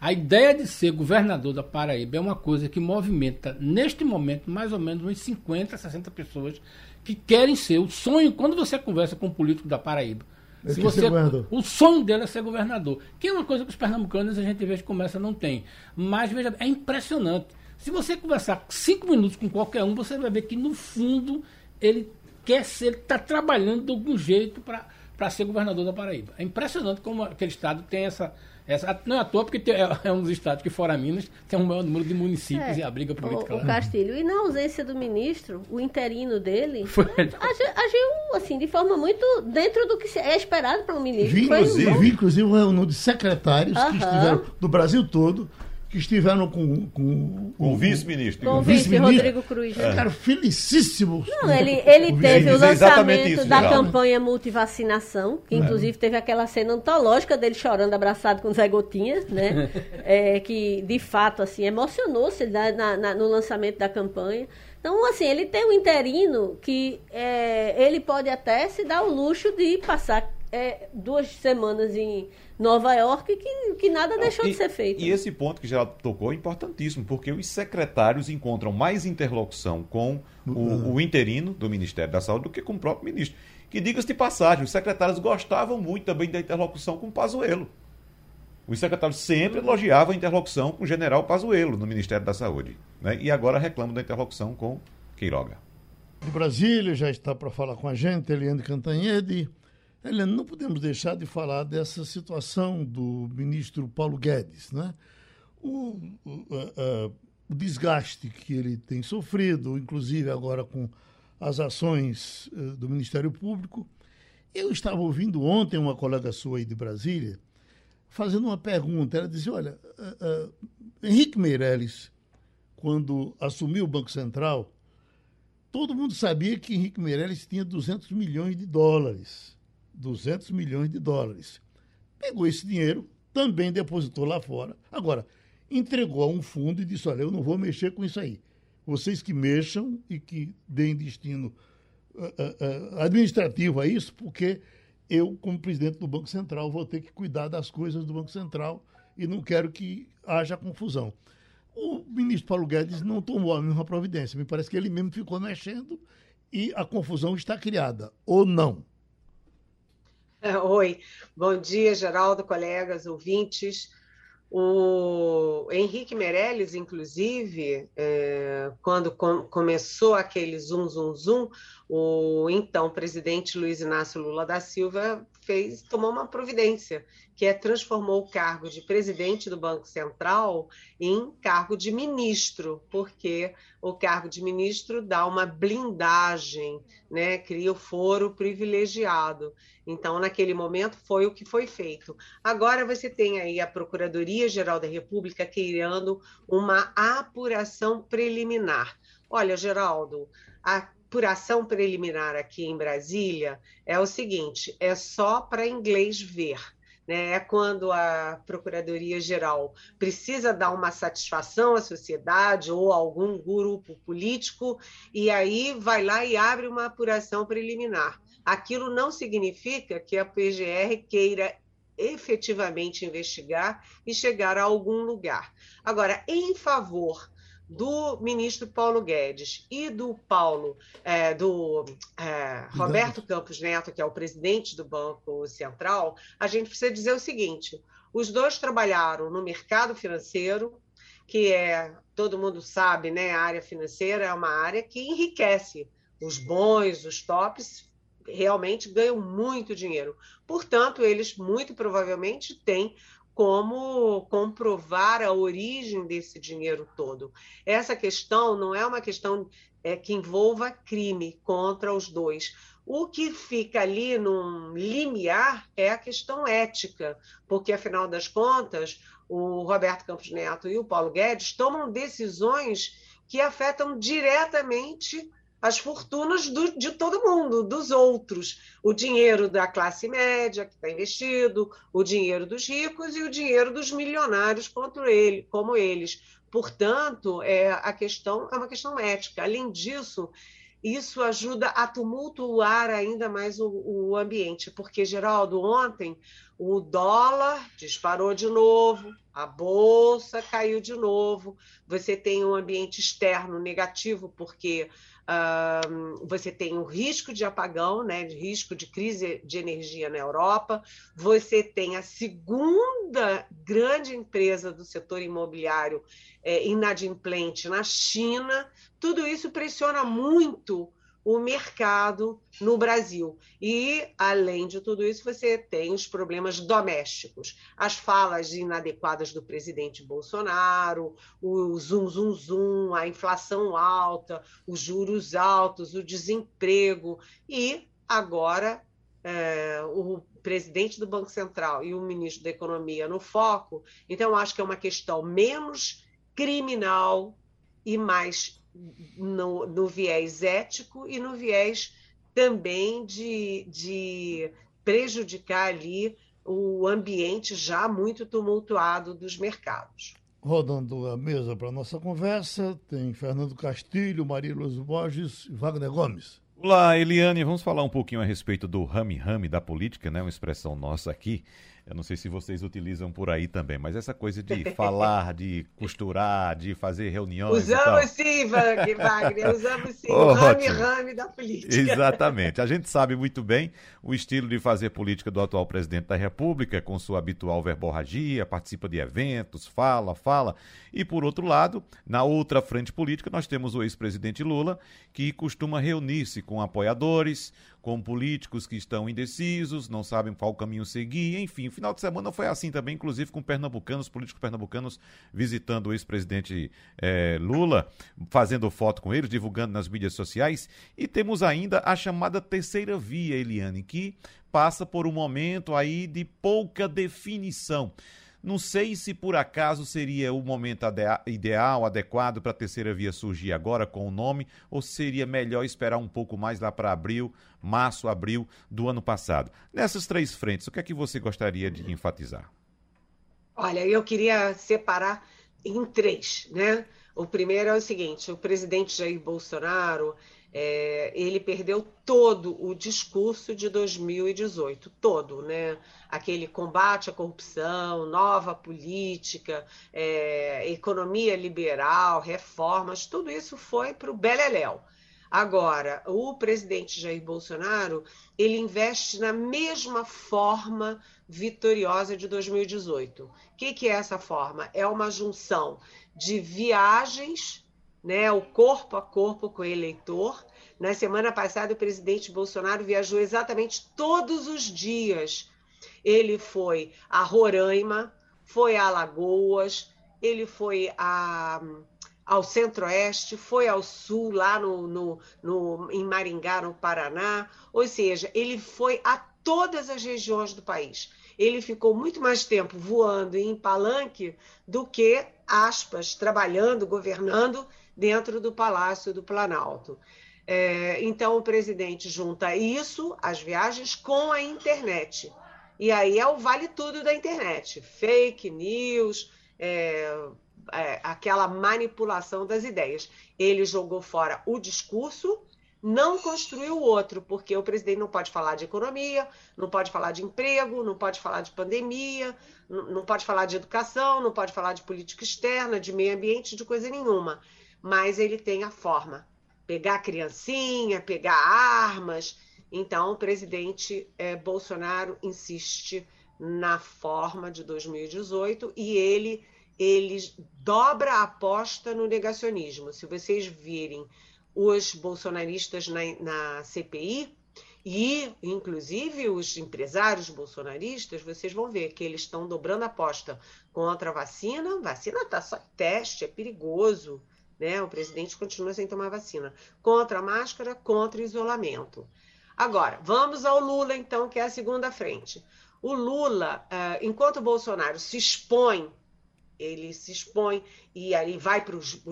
S3: A ideia de ser governador da Paraíba é uma coisa que movimenta, neste momento, mais ou menos uns 50, 60 pessoas que querem ser. O sonho, quando você conversa com um político da Paraíba,
S2: Ele
S3: se
S2: quer ser
S3: você, o sonho dele é ser governador, que é uma coisa que os pernambucanos a gente vez que começa não tem. Mas veja, é impressionante. Se você conversar cinco minutos com qualquer um, você vai ver que no fundo ele quer ser, ele está trabalhando de algum jeito para ser governador da Paraíba. É impressionante como aquele estado tem essa, Essa, não é à toa, porque tem, é, é um dos estados que, fora Minas, tem um maior número de municípios é, e a briga política
S4: o, lá. O Castilho, e na ausência do ministro, o interino dele Foi... agiu, assim, de forma muito dentro do que é esperado para um ministro.
S2: Vi, inclusive, um... inclusive um reunião de secretários uh -huh. que estiveram do Brasil todo que estiveram com, com,
S5: com o vice-ministro.
S4: Com o vice Rodrigo Cruz.
S2: É. Ficaram felicíssimos.
S4: Não, ele, ele teve o lançamento isso, da geral. campanha multivacinação, que é. inclusive teve aquela cena antológica dele chorando abraçado com Zé Gotinha, né? é, que de fato assim emocionou-se na, na, no lançamento da campanha. Então, assim, ele tem um interino que é, ele pode até se dar o luxo de passar é, duas semanas em Nova York que, que nada deixou
S5: e,
S4: de ser feito.
S5: E esse ponto que já tocou é importantíssimo, porque os secretários encontram mais interlocução com o, uhum. o interino do Ministério da Saúde do que com o próprio ministro. Que diga-se de passagem, os secretários gostavam muito também da interlocução com o Pazuello. Os secretários sempre elogiavam a interlocução com o general Pazuello no Ministério da Saúde. Né? E agora reclamam da interlocução com Queiroga.
S2: De Brasília já está para falar com a gente, Eliane Cantanhede. Helena, não podemos deixar de falar dessa situação do ministro Paulo Guedes, né? O, o, o, desgaste que ele tem sofrido, inclusive agora com as ações uh, do Ministério Público. Eu estava ouvindo ontem uma colega sua aí de Brasília fazendo uma pergunta. Ela dizia: Olha, uh, uh, Henrique Meirelles, quando assumiu o Banco Central, todo mundo sabia que Henrique Meirelles tinha 200 milhões de dólares. 200 milhões de dólares. Pegou esse dinheiro, também depositou lá fora. Agora, entregou a um fundo e disse: Olha, eu não vou mexer com isso aí. Vocês que mexam e que deem destino uh, uh, administrativo a isso, porque eu, como presidente do Banco Central, vou ter que cuidar das coisas do Banco Central e não quero que haja confusão. O ministro Paulo Guedes não tomou a mesma providência. Me parece que ele mesmo ficou mexendo e a confusão está criada. Ou não?
S7: Oi, bom dia, Geraldo, colegas, ouvintes. O Henrique Meirelles, inclusive, é, quando com, começou aquele zum, zum, zum, o então presidente Luiz Inácio Lula da Silva fez, tomou uma providência, que é transformou o cargo de presidente do Banco Central em cargo de ministro, porque o cargo de ministro dá uma blindagem, né, cria o foro privilegiado. Então, naquele momento, foi o que foi feito. Agora você tem aí a Procuradoria-Geral da República criando uma apuração preliminar. Olha, Geraldo, a apuração preliminar aqui em Brasília é o seguinte: é só para inglês ver. Né? É quando a Procuradoria-Geral precisa dar uma satisfação à sociedade ou a algum grupo político, e aí vai lá e abre uma apuração preliminar. Aquilo não significa que a PGR queira efetivamente investigar e chegar a algum lugar. Agora, em favor do ministro Paulo Guedes e do Paulo, é, do é, Roberto Campos Neto, que é o presidente do Banco Central, a gente precisa dizer o seguinte: os dois trabalharam no mercado financeiro, que é, todo mundo sabe, né, a área financeira é uma área que enriquece. Os bons, os tops, realmente ganham muito dinheiro. Portanto, eles muito provavelmente têm como comprovar a origem desse dinheiro todo. Essa questão não é uma questão é, que envolva crime contra os dois. O que fica ali num limiar é a questão ética, porque, afinal das contas, o Roberto Campos Neto e o Paulo Guedes tomam decisões que afetam diretamente as fortunas do, de todo mundo, dos outros. O dinheiro da classe média que está investido, o dinheiro dos ricos e o dinheiro dos milionários contra ele, como eles. Portanto, é, a questão é uma questão ética. Além disso, isso ajuda a tumultuar ainda mais o, o ambiente, porque, Geraldo, ontem o dólar disparou de novo, a bolsa caiu de novo, você tem um ambiente externo negativo, porque você tem o risco de apagão, né, de risco de crise de energia na Europa, você tem a segunda grande empresa do setor imobiliário é, inadimplente na China, tudo isso pressiona muito o mercado no Brasil. E, além de tudo isso, você tem os problemas domésticos, as falas inadequadas do presidente Bolsonaro, o zum, zum, zum, a inflação alta, os juros altos, o desemprego e agora é, o presidente do Banco Central e o ministro da Economia no foco. Então, acho que é uma questão menos criminal e mais no, no viés ético e no viés também de, de prejudicar ali o ambiente já muito tumultuado dos mercados.
S2: Rodando a mesa para a nossa conversa, tem Fernando Castilho, Maria Luz Borges e Wagner Gomes.
S5: Olá, Eliane, vamos falar um pouquinho a respeito do rame-rame da política, né? Uma expressão nossa aqui. Eu não sei se vocês utilizam por aí também, mas essa coisa de falar, de costurar, de fazer reuniões.
S7: Usamos sim, Wagner, usamos sim. Oh, o rame-rame da política.
S5: Exatamente. A gente sabe muito bem o estilo de fazer política do atual presidente da República, com sua habitual verborragia, participa de eventos, fala, fala. E, por outro lado, na outra frente política, nós temos o ex-presidente Lula, que costuma reunir-se com apoiadores, com políticos que estão indecisos, não sabem qual caminho seguir, enfim. O final de semana foi assim também, inclusive com pernambucanos, políticos pernambucanos visitando o ex-presidente eh, Lula, fazendo foto com eles, divulgando nas mídias sociais. E temos ainda a chamada terceira via, Eliane, que passa por um momento aí de pouca definição. Não sei se por acaso seria o momento ideal, adequado para a terceira via surgir agora com o nome, ou seria melhor esperar um pouco mais lá para abril, março, abril do ano passado. Nessas três frentes, o que é que você gostaria de enfatizar?
S7: Olha, eu queria separar em três, né? O primeiro é o seguinte: o presidente Jair Bolsonaro é, ele perdeu todo o discurso de 2018, todo, né? Aquele combate à corrupção, nova política, é, economia liberal, reformas, tudo isso foi para o Beleléu. Agora, o presidente Jair Bolsonaro, ele investe na mesma forma vitoriosa de 2018. O que, que é essa forma? É uma junção de viagens né, o corpo a corpo com o eleitor. Na semana passada, o presidente Bolsonaro viajou exatamente todos os dias. Ele foi a Roraima, foi a Alagoas, ele foi a, ao centro-oeste, foi ao sul, lá no, no, no, em Maringá, no Paraná. Ou seja, ele foi a todas as regiões do país. Ele ficou muito mais tempo voando em palanque do que, aspas, trabalhando, governando dentro do Palácio do Planalto. É, então, o presidente junta isso, as viagens, com a internet. E aí é o vale tudo da internet: fake news, é, é, aquela manipulação das ideias. Ele jogou fora o discurso, não construiu o outro, porque o presidente não pode falar de economia, não pode falar de emprego, não pode falar de pandemia, não pode falar de educação, não pode falar de política externa, de meio ambiente, de coisa nenhuma mas ele tem a forma. Pegar criancinha, pegar armas. Então, o presidente é, Bolsonaro insiste na forma de 2018 e ele, ele dobra a aposta no negacionismo. Se vocês virem os bolsonaristas na, na CPI, e, inclusive, os empresários bolsonaristas, vocês vão ver que eles estão dobrando a aposta contra a vacina. Vacina está só em teste, é perigoso. Né? O presidente continua sem tomar vacina. Contra a máscara, contra o isolamento. Agora, vamos ao Lula, então, que é a segunda frente. O Lula, uh, enquanto o Bolsonaro se expõe, ele se expõe e aí vai para os.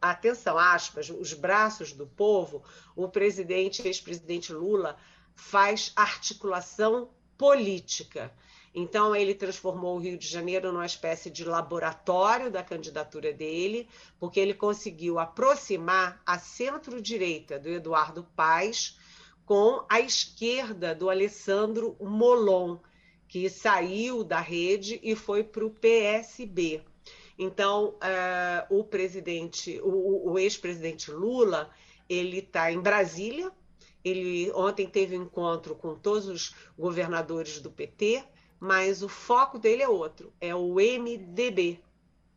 S7: Atenção, aspas, os braços do povo, o presidente, ex-presidente Lula, faz articulação política. Então, ele transformou o Rio de Janeiro numa espécie de laboratório da candidatura dele, porque ele conseguiu aproximar a centro-direita do Eduardo Paes com a esquerda do Alessandro Molon, que saiu da rede e foi para o PSB. Então, uh, o presidente, o, o ex-presidente Lula, ele está em Brasília. Ele ontem teve um encontro com todos os governadores do PT mas o foco dele é outro, é o MDB.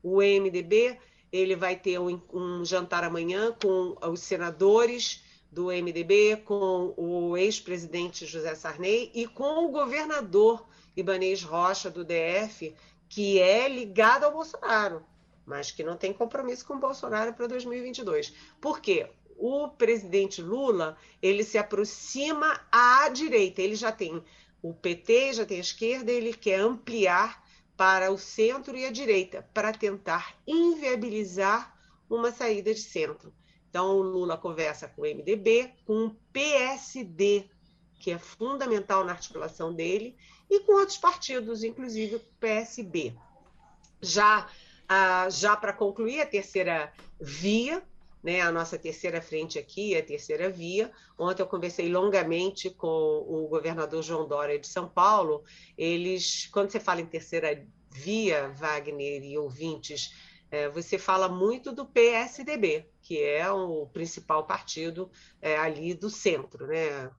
S7: O MDB ele vai ter um, um jantar amanhã com os senadores do MDB, com o ex-presidente José Sarney e com o governador Ibanês Rocha, do DF, que é ligado ao Bolsonaro, mas que não tem compromisso com o Bolsonaro para 2022. Por quê? O presidente Lula, ele se aproxima à direita, ele já tem o PT, já tem a esquerda, ele quer ampliar para o centro e a direita, para tentar inviabilizar uma saída de centro. Então, o Lula conversa com o MDB, com o PSD, que é fundamental na articulação dele, e com outros partidos, inclusive o PSB. Já, ah, já para concluir, a terceira via, né, a nossa terceira frente aqui, a terceira via. Ontem eu conversei longamente com o governador João Dória de São Paulo. Eles, quando você fala em terceira via, Wagner e ouvintes, é, você fala muito do PSDB, que é o principal partido é, ali do centro, né?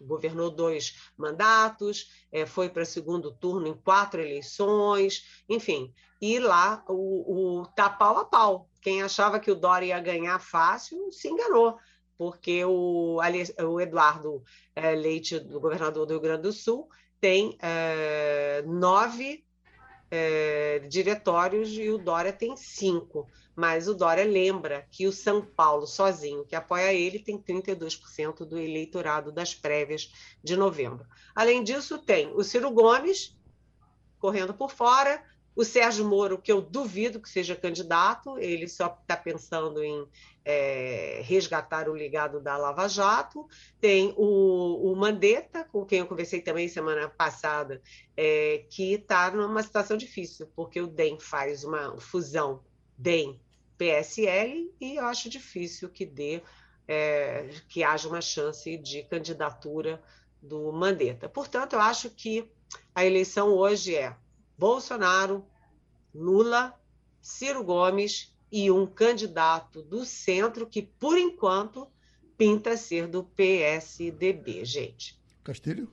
S7: Governou dois mandatos, é, foi para segundo turno em quatro eleições, enfim. E lá o, o tá pau a pau. Quem achava que o Dória ia ganhar fácil se enganou, porque o, o Eduardo é, Leite, do governador do Rio Grande do Sul, tem é, nove é, diretórios e o Dória tem cinco. Mas o Dória lembra que o São Paulo, sozinho, que apoia ele, tem 32% do eleitorado das prévias de novembro. Além disso, tem o Ciro Gomes correndo por fora, o Sérgio Moro, que eu duvido que seja candidato, ele só está pensando em é, resgatar o ligado da Lava Jato. Tem o, o Mandetta, com quem eu conversei também semana passada, é, que está numa situação difícil, porque o DEM faz uma fusão DEM-PSL e eu acho difícil que dê é, que haja uma chance de candidatura do Mandetta. Portanto, eu acho que a eleição hoje é Bolsonaro, Lula, Ciro Gomes e um candidato do centro que, por enquanto, pinta ser do PSDB, gente.
S2: Castilho?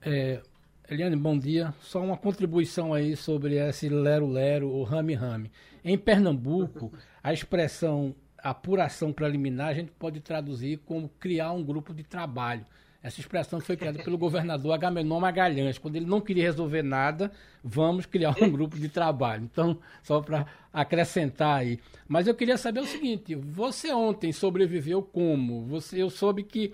S3: É, Eliane, bom dia. Só uma contribuição aí sobre esse lero-lero ou rame-rame. Em Pernambuco, a expressão apuração preliminar a gente pode traduzir como criar um grupo de trabalho. Essa expressão foi criada pelo governador Agamenon Magalhães. Quando ele não queria resolver nada, vamos criar um grupo de trabalho. Então, só para acrescentar aí. Mas eu queria saber o seguinte: você ontem sobreviveu como? Você, eu soube que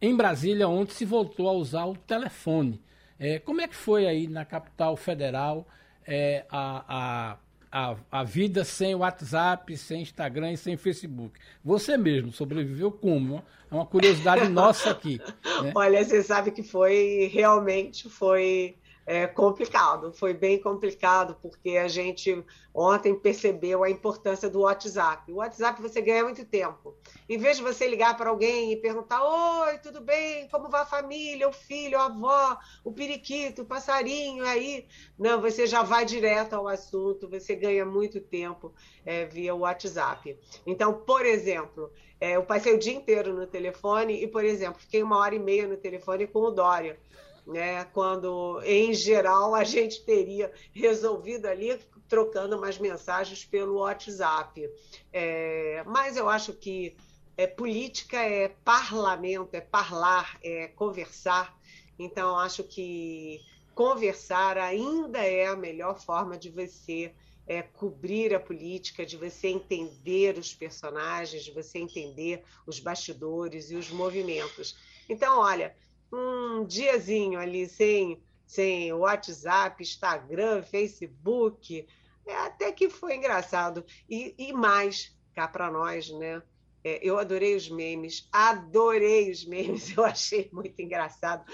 S3: em Brasília ontem se voltou a usar o telefone. É, como é que foi aí na capital federal é, a, a a, a vida sem WhatsApp, sem Instagram e sem Facebook. Você mesmo sobreviveu como? É uma curiosidade nossa aqui.
S7: Né? Olha, você sabe que foi realmente foi é, complicado, foi bem complicado, porque a gente ontem percebeu a importância do WhatsApp. O WhatsApp você ganha muito tempo. Em vez de você ligar para alguém e perguntar: Oi, tudo bem? Como vai a família, o filho, a avó, o periquito, o passarinho aí? Não, você já vai direto ao assunto, você ganha muito tempo é, via WhatsApp. Então, por exemplo, é, eu passei o dia inteiro no telefone e, por exemplo, fiquei uma hora e meia no telefone com o Dória né? Quando, em geral, a gente teria resolvido ali trocando umas mensagens pelo WhatsApp. É, mas eu acho que é, política é parlamento, é parlar, é conversar. Então, acho que conversar ainda é a melhor forma de você é, cobrir a política, de você entender os personagens, de você entender os bastidores e os movimentos. Então, olha, um diazinho ali sem, sem WhatsApp, Instagram, Facebook, é, até que foi engraçado. E, e mais, cá para nós, né? É, eu adorei os memes, adorei os memes, eu achei muito engraçado.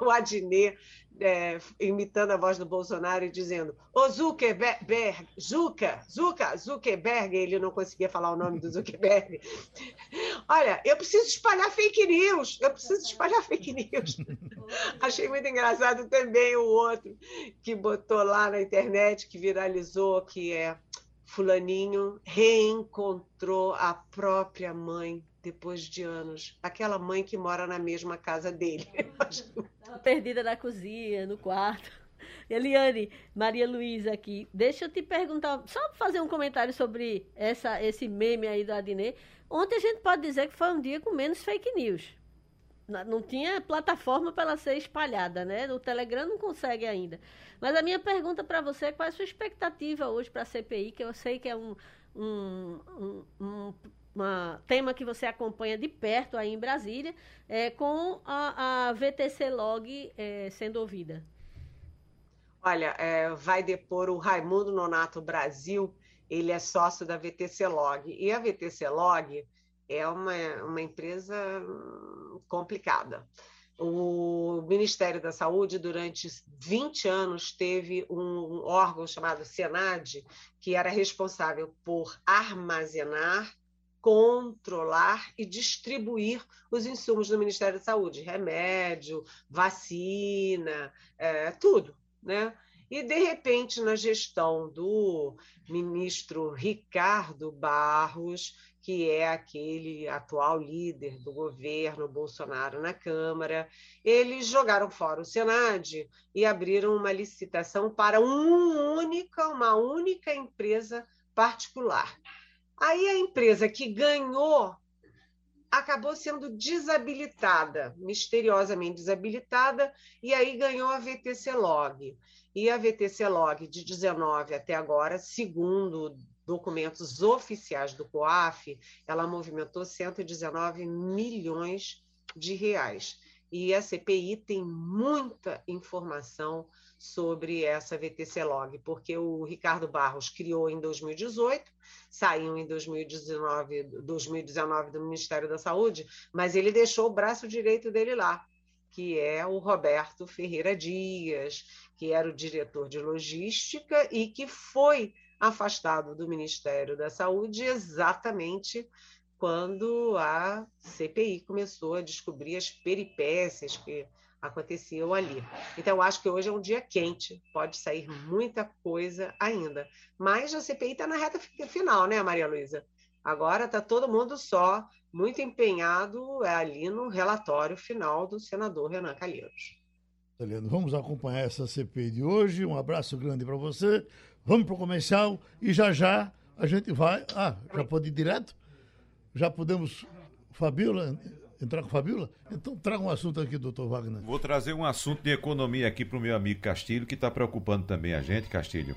S7: O Adnet é, imitando a voz do Bolsonaro e dizendo: Ô Zuckerberg, Zuka, Zuka, Zuckerberg, ele não conseguia falar o nome do Zuckerberg. Olha, eu preciso espalhar fake news, eu preciso espalhar fake news. Achei muito engraçado também o outro que botou lá na internet, que viralizou, que é Fulaninho reencontrou a própria mãe depois de anos. Aquela mãe que mora na mesma casa dele.
S4: Estava perdida na cozinha, no quarto. Eliane, Maria Luísa aqui, deixa eu te perguntar, só fazer um comentário sobre essa, esse meme aí do Adnet. Ontem a gente pode dizer que foi um dia com menos fake news. Não tinha plataforma para ela ser espalhada, né? O Telegram não consegue ainda. Mas a minha pergunta para você é qual é a sua expectativa hoje para a CPI, que eu sei que é um, um, um, um uma, tema que você acompanha de perto aí em Brasília, é, com a, a VTC Log é, sendo ouvida.
S7: Olha, é, vai depor o Raimundo Nonato Brasil, ele é sócio da VTC Log. E a VTC Log é uma, uma empresa complicada. O Ministério da Saúde, durante 20 anos, teve um órgão chamado Senad, que era responsável por armazenar, controlar e distribuir os insumos do Ministério da Saúde, remédio, vacina, é, tudo, né? E, de repente, na gestão do ministro Ricardo Barros, que é aquele atual líder do governo Bolsonaro na Câmara, eles jogaram fora o Senad e abriram uma licitação para um única, uma única empresa particular. Aí a empresa que ganhou acabou sendo desabilitada, misteriosamente desabilitada, e aí ganhou a VTC Log. E a VTC Log de 19 até agora, segundo documentos oficiais do COAF, ela movimentou 119 milhões de reais. E a CPI tem muita informação sobre essa VTC Log, porque o Ricardo Barros criou em 2018, saiu em 2019, 2019 do Ministério da Saúde, mas ele deixou o braço direito dele lá, que é o Roberto Ferreira Dias, que era o diretor de logística e que foi afastado do Ministério da Saúde exatamente quando a CPI começou a descobrir as peripécias que aconteciam ali. Então, eu acho que hoje é um dia quente, pode sair muita coisa ainda. Mas a CPI está na reta final, né, Maria Luísa? Agora está todo mundo só muito empenhado ali no relatório final do senador Renan Calheiros.
S2: Helena, vamos acompanhar essa CPI de hoje. Um abraço grande para você. Vamos para o comercial e já já a gente vai. Ah, já pode ir direto? Já podemos. Fabiola, entrar com a Fabiola? Então traga um assunto aqui, doutor Wagner.
S5: Vou trazer um assunto de economia aqui para o meu amigo Castilho, que está preocupando também a gente, Castilho,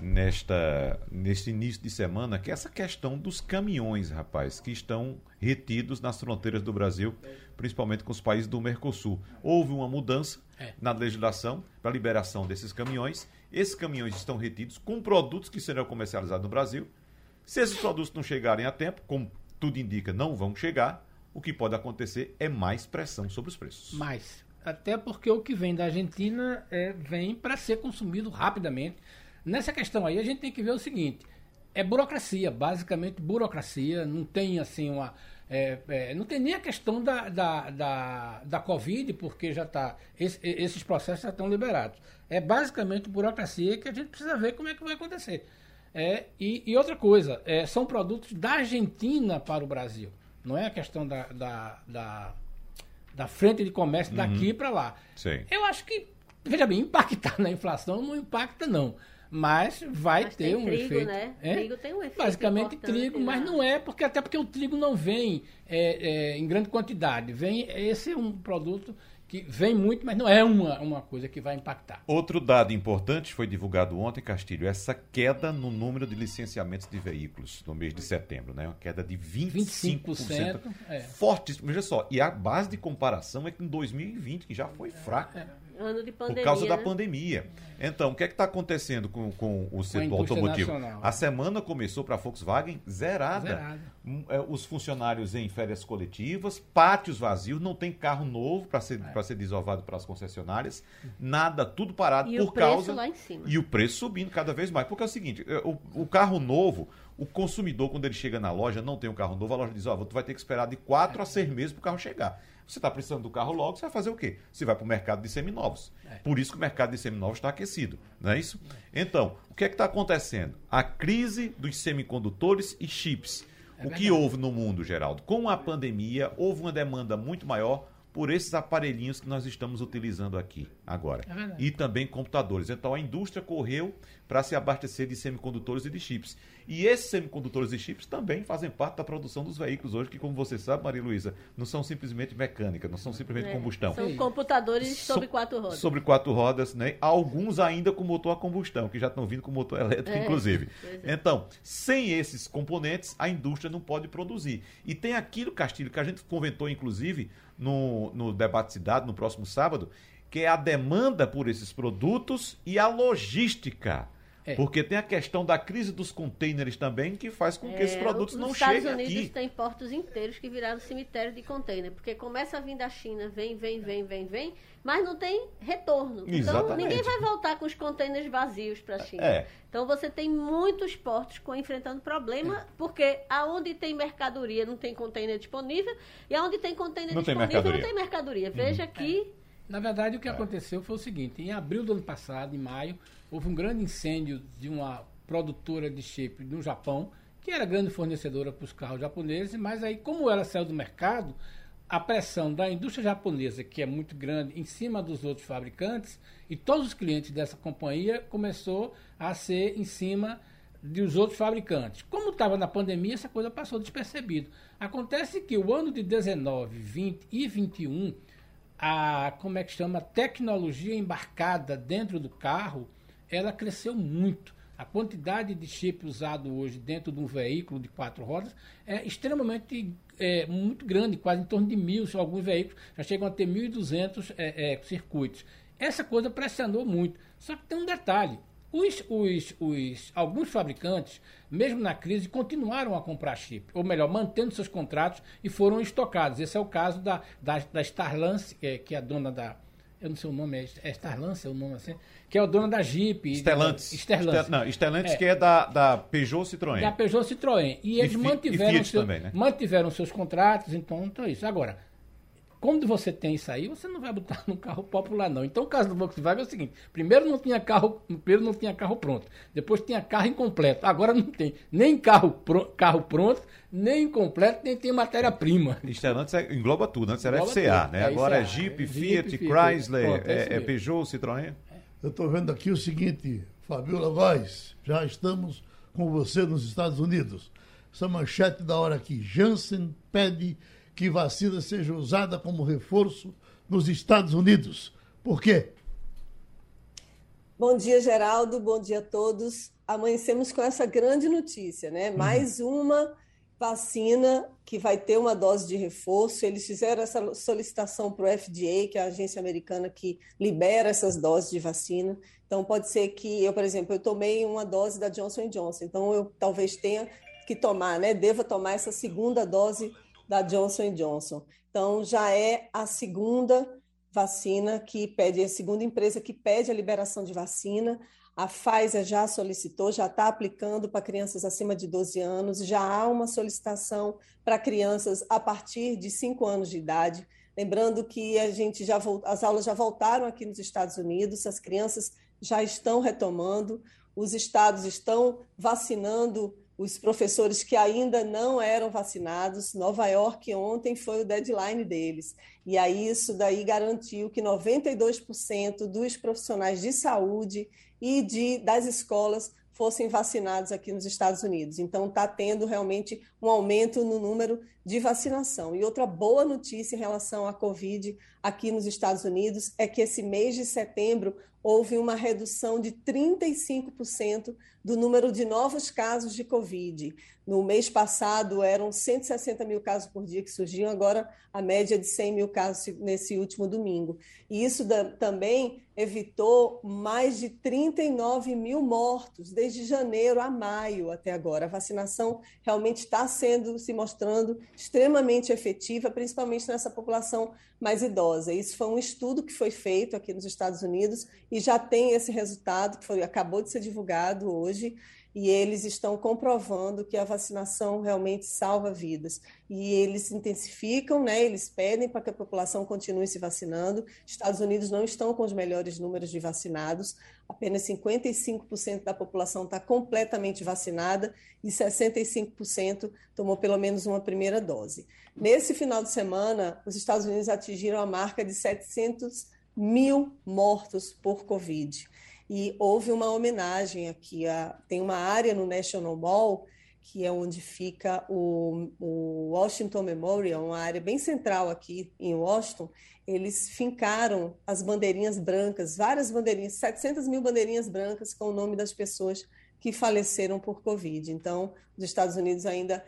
S5: nesta, neste início de semana, que é essa questão dos caminhões, rapaz, que estão retidos nas fronteiras do Brasil, principalmente com os países do Mercosul. Houve uma mudança é. na legislação para a liberação desses caminhões. Esses caminhões estão retidos com produtos que serão comercializados no Brasil. Se esses produtos não chegarem a tempo, como tudo indica, não vão chegar, o que pode acontecer é mais pressão sobre os preços.
S3: Mais. Até porque o que vem da Argentina é, vem para ser consumido rapidamente. Nessa questão aí, a gente tem que ver o seguinte: é burocracia, basicamente burocracia. Não tem assim uma. É, é, não tem nem a questão da, da, da, da Covid, porque já está. Esse, esses processos já estão liberados. É basicamente burocracia que a gente precisa ver como é que vai acontecer. É, e, e outra coisa, é, são produtos da Argentina para o Brasil. Não é a questão da, da, da, da frente de comércio uhum. daqui para lá.
S5: Sim.
S3: Eu acho que, veja bem, impactar na inflação não impacta, não. Mas vai
S4: mas
S3: ter um
S4: trigo,
S3: efeito.
S4: Né? É? Trigo tem um efeito.
S3: Basicamente trigo, mas não é, porque até porque o trigo não vem é, é, em grande quantidade. Vem, esse é um produto que vem muito, mas não é uma, uma coisa que vai impactar.
S5: Outro dado importante foi divulgado ontem, Castilho, essa queda no número de licenciamentos de veículos no mês de setembro, né? Uma queda de 25%. 25% é. Fortíssimo. Veja só, e a base de comparação é que em 2020, que já foi fraco. É.
S4: Ano de pandemia.
S5: Por causa
S4: né?
S5: da pandemia. Então, o que é que está acontecendo com, com o setor automotivo? Nacional. A semana começou para a Volkswagen zerada. zerada. Hum, é, os funcionários em férias coletivas, pátios vazios, não tem carro novo para ser, é. ser desovado para as concessionárias, nada, tudo parado
S4: e
S5: por
S4: o
S5: causa.
S4: Lá em cima.
S5: E o preço subindo cada vez mais. Porque é o seguinte: é, o, o carro novo, o consumidor, quando ele chega na loja, não tem um carro novo, a loja diz: Ó, oh, tu vai ter que esperar de quatro a seis meses para o carro chegar. Você está precisando do carro logo, você vai fazer o quê? Você vai para o mercado de seminovos. É. Por isso que o mercado de seminovos está aquecido, não é isso? É. Então, o que é que está acontecendo? A crise dos semicondutores e chips. É o que houve no mundo, Geraldo? Com a pandemia, houve uma demanda muito maior por esses aparelhinhos que nós estamos utilizando aqui agora. É e também computadores. Então a indústria correu para se abastecer de semicondutores e de chips. E esses semicondutores e chips também fazem parte da produção dos veículos hoje, que, como você sabe, Maria Luísa, não são simplesmente mecânica, não são simplesmente é, combustão.
S4: São computadores so, sobre quatro rodas.
S5: Sobre quatro rodas, né? Alguns ainda com motor a combustão, que já estão vindo com motor elétrico, é, inclusive. É. Então, sem esses componentes, a indústria não pode produzir. E tem aquilo, Castilho, que a gente comentou, inclusive, no, no debate cidade, no próximo sábado, que é a demanda por esses produtos e a logística. É. Porque tem a questão da crise dos containers também, que faz com que é, esses produtos não cheguem aqui. Nos
S4: Estados Unidos tem portos inteiros que viraram cemitério de container, porque começa a vir da China, vem, vem, vem, vem, vem, mas não tem retorno. Então, Exatamente. Então ninguém vai voltar com os containers vazios para a China. É. Então você tem muitos portos com, enfrentando problema, é. porque aonde tem mercadoria não tem container disponível, e aonde tem container não disponível tem não tem mercadoria. Veja uhum. que
S3: na verdade, o que é. aconteceu foi o seguinte: em abril do ano passado, em maio, houve um grande incêndio de uma produtora de chip no Japão, que era grande fornecedora para os carros japoneses, mas aí, como ela saiu do mercado, a pressão da indústria japonesa, que é muito grande, em cima dos outros fabricantes, e todos os clientes dessa companhia começou a ser em cima dos outros fabricantes. Como estava na pandemia, essa coisa passou despercebido. Acontece que o ano de 19, 20 e 21 a como é que chama tecnologia embarcada dentro do carro ela cresceu muito. A quantidade de chip usado hoje dentro de um veículo de quatro rodas é extremamente é, muito grande quase em torno de mil alguns veículos já chegam a ter 1.200 é, é, circuitos. Essa coisa pressionou muito. Só que tem um detalhe os, os, os, alguns fabricantes, mesmo na crise, continuaram a comprar chip, ou melhor, mantendo seus contratos e foram estocados. Esse é o caso da, da, da Starlance, que é, que é a dona da. Eu não sei o nome, é, é Starlance, é o nome assim, que é o dono da Jeep.
S5: Stellantis. Stellantis. Não, Stellantis é, que é da, da Peugeot Citroën.
S3: Da Peugeot Citroën. E eles e, mantiveram, e seu, também, né? mantiveram seus contratos, então, então é isso. Agora, quando você tem isso aí, você não vai botar no carro popular, não. Então, o caso do Volkswagen é o seguinte: primeiro não tinha carro, primeiro não tinha carro pronto, depois tinha carro incompleto. Agora não tem nem carro, carro pronto, nem incompleto, nem tem matéria-prima.
S5: Isso antes é, engloba tudo, antes era FCA, né? É Agora é Jeep, Fiat, Jeep, Chrysler, pronto, é, é Peugeot, Citroën.
S2: Eu estou vendo aqui o seguinte, Fabiola Góes, já estamos com você nos Estados Unidos. Essa manchete da hora aqui: Janssen pede que vacina seja usada como reforço nos Estados Unidos. Por quê?
S8: Bom dia, Geraldo. Bom dia a todos. Amanhecemos com essa grande notícia, né? Uhum. Mais uma vacina que vai ter uma dose de reforço. Eles fizeram essa solicitação para o FDA, que é a agência americana que libera essas doses de vacina. Então, pode ser que eu, por exemplo, eu tomei uma dose da Johnson Johnson, então eu talvez tenha que tomar, né? Deva tomar essa segunda dose da Johnson Johnson. Então, já é a segunda vacina que pede, a segunda empresa que pede a liberação de vacina. A Pfizer já solicitou, já está aplicando para crianças acima de 12 anos, já há uma solicitação para crianças a partir de 5 anos de idade. Lembrando que a gente já as aulas já voltaram aqui nos Estados Unidos, as crianças já estão retomando, os estados estão vacinando os professores que ainda não eram vacinados. Nova York ontem foi o deadline deles. E aí isso daí garantiu que 92% dos profissionais de saúde e de, das escolas fossem vacinados aqui nos Estados Unidos. Então, está tendo realmente um aumento no número de vacinação. E outra boa notícia em relação à Covid aqui nos Estados Unidos é que esse mês de setembro houve uma redução de 35% do número de novos casos de Covid. No mês passado eram 160 mil casos por dia que surgiam, agora a média de 100 mil casos nesse último domingo. E isso também evitou mais de 39 mil mortos desde janeiro a maio até agora. A vacinação realmente está sendo, se mostrando extremamente efetiva, principalmente nessa população mais idosa. Isso foi um estudo que foi feito aqui nos Estados Unidos e já tem esse resultado que foi, acabou de ser divulgado hoje e eles estão comprovando que a vacinação realmente salva vidas. E eles intensificam, né, eles pedem para que a população continue se vacinando. Estados Unidos não estão com os melhores números de vacinados, apenas 55% da população está completamente vacinada e 65% tomou pelo menos uma primeira dose. Nesse final de semana, os Estados Unidos atingiram a marca de 700 mil mortos por Covid. E houve uma homenagem aqui. A, tem uma área no National Mall, que é onde fica o, o Washington Memorial, uma área bem central aqui em Washington. Eles fincaram as bandeirinhas brancas, várias bandeirinhas, 700 mil bandeirinhas brancas com o nome das pessoas que faleceram por Covid. Então, os Estados Unidos ainda,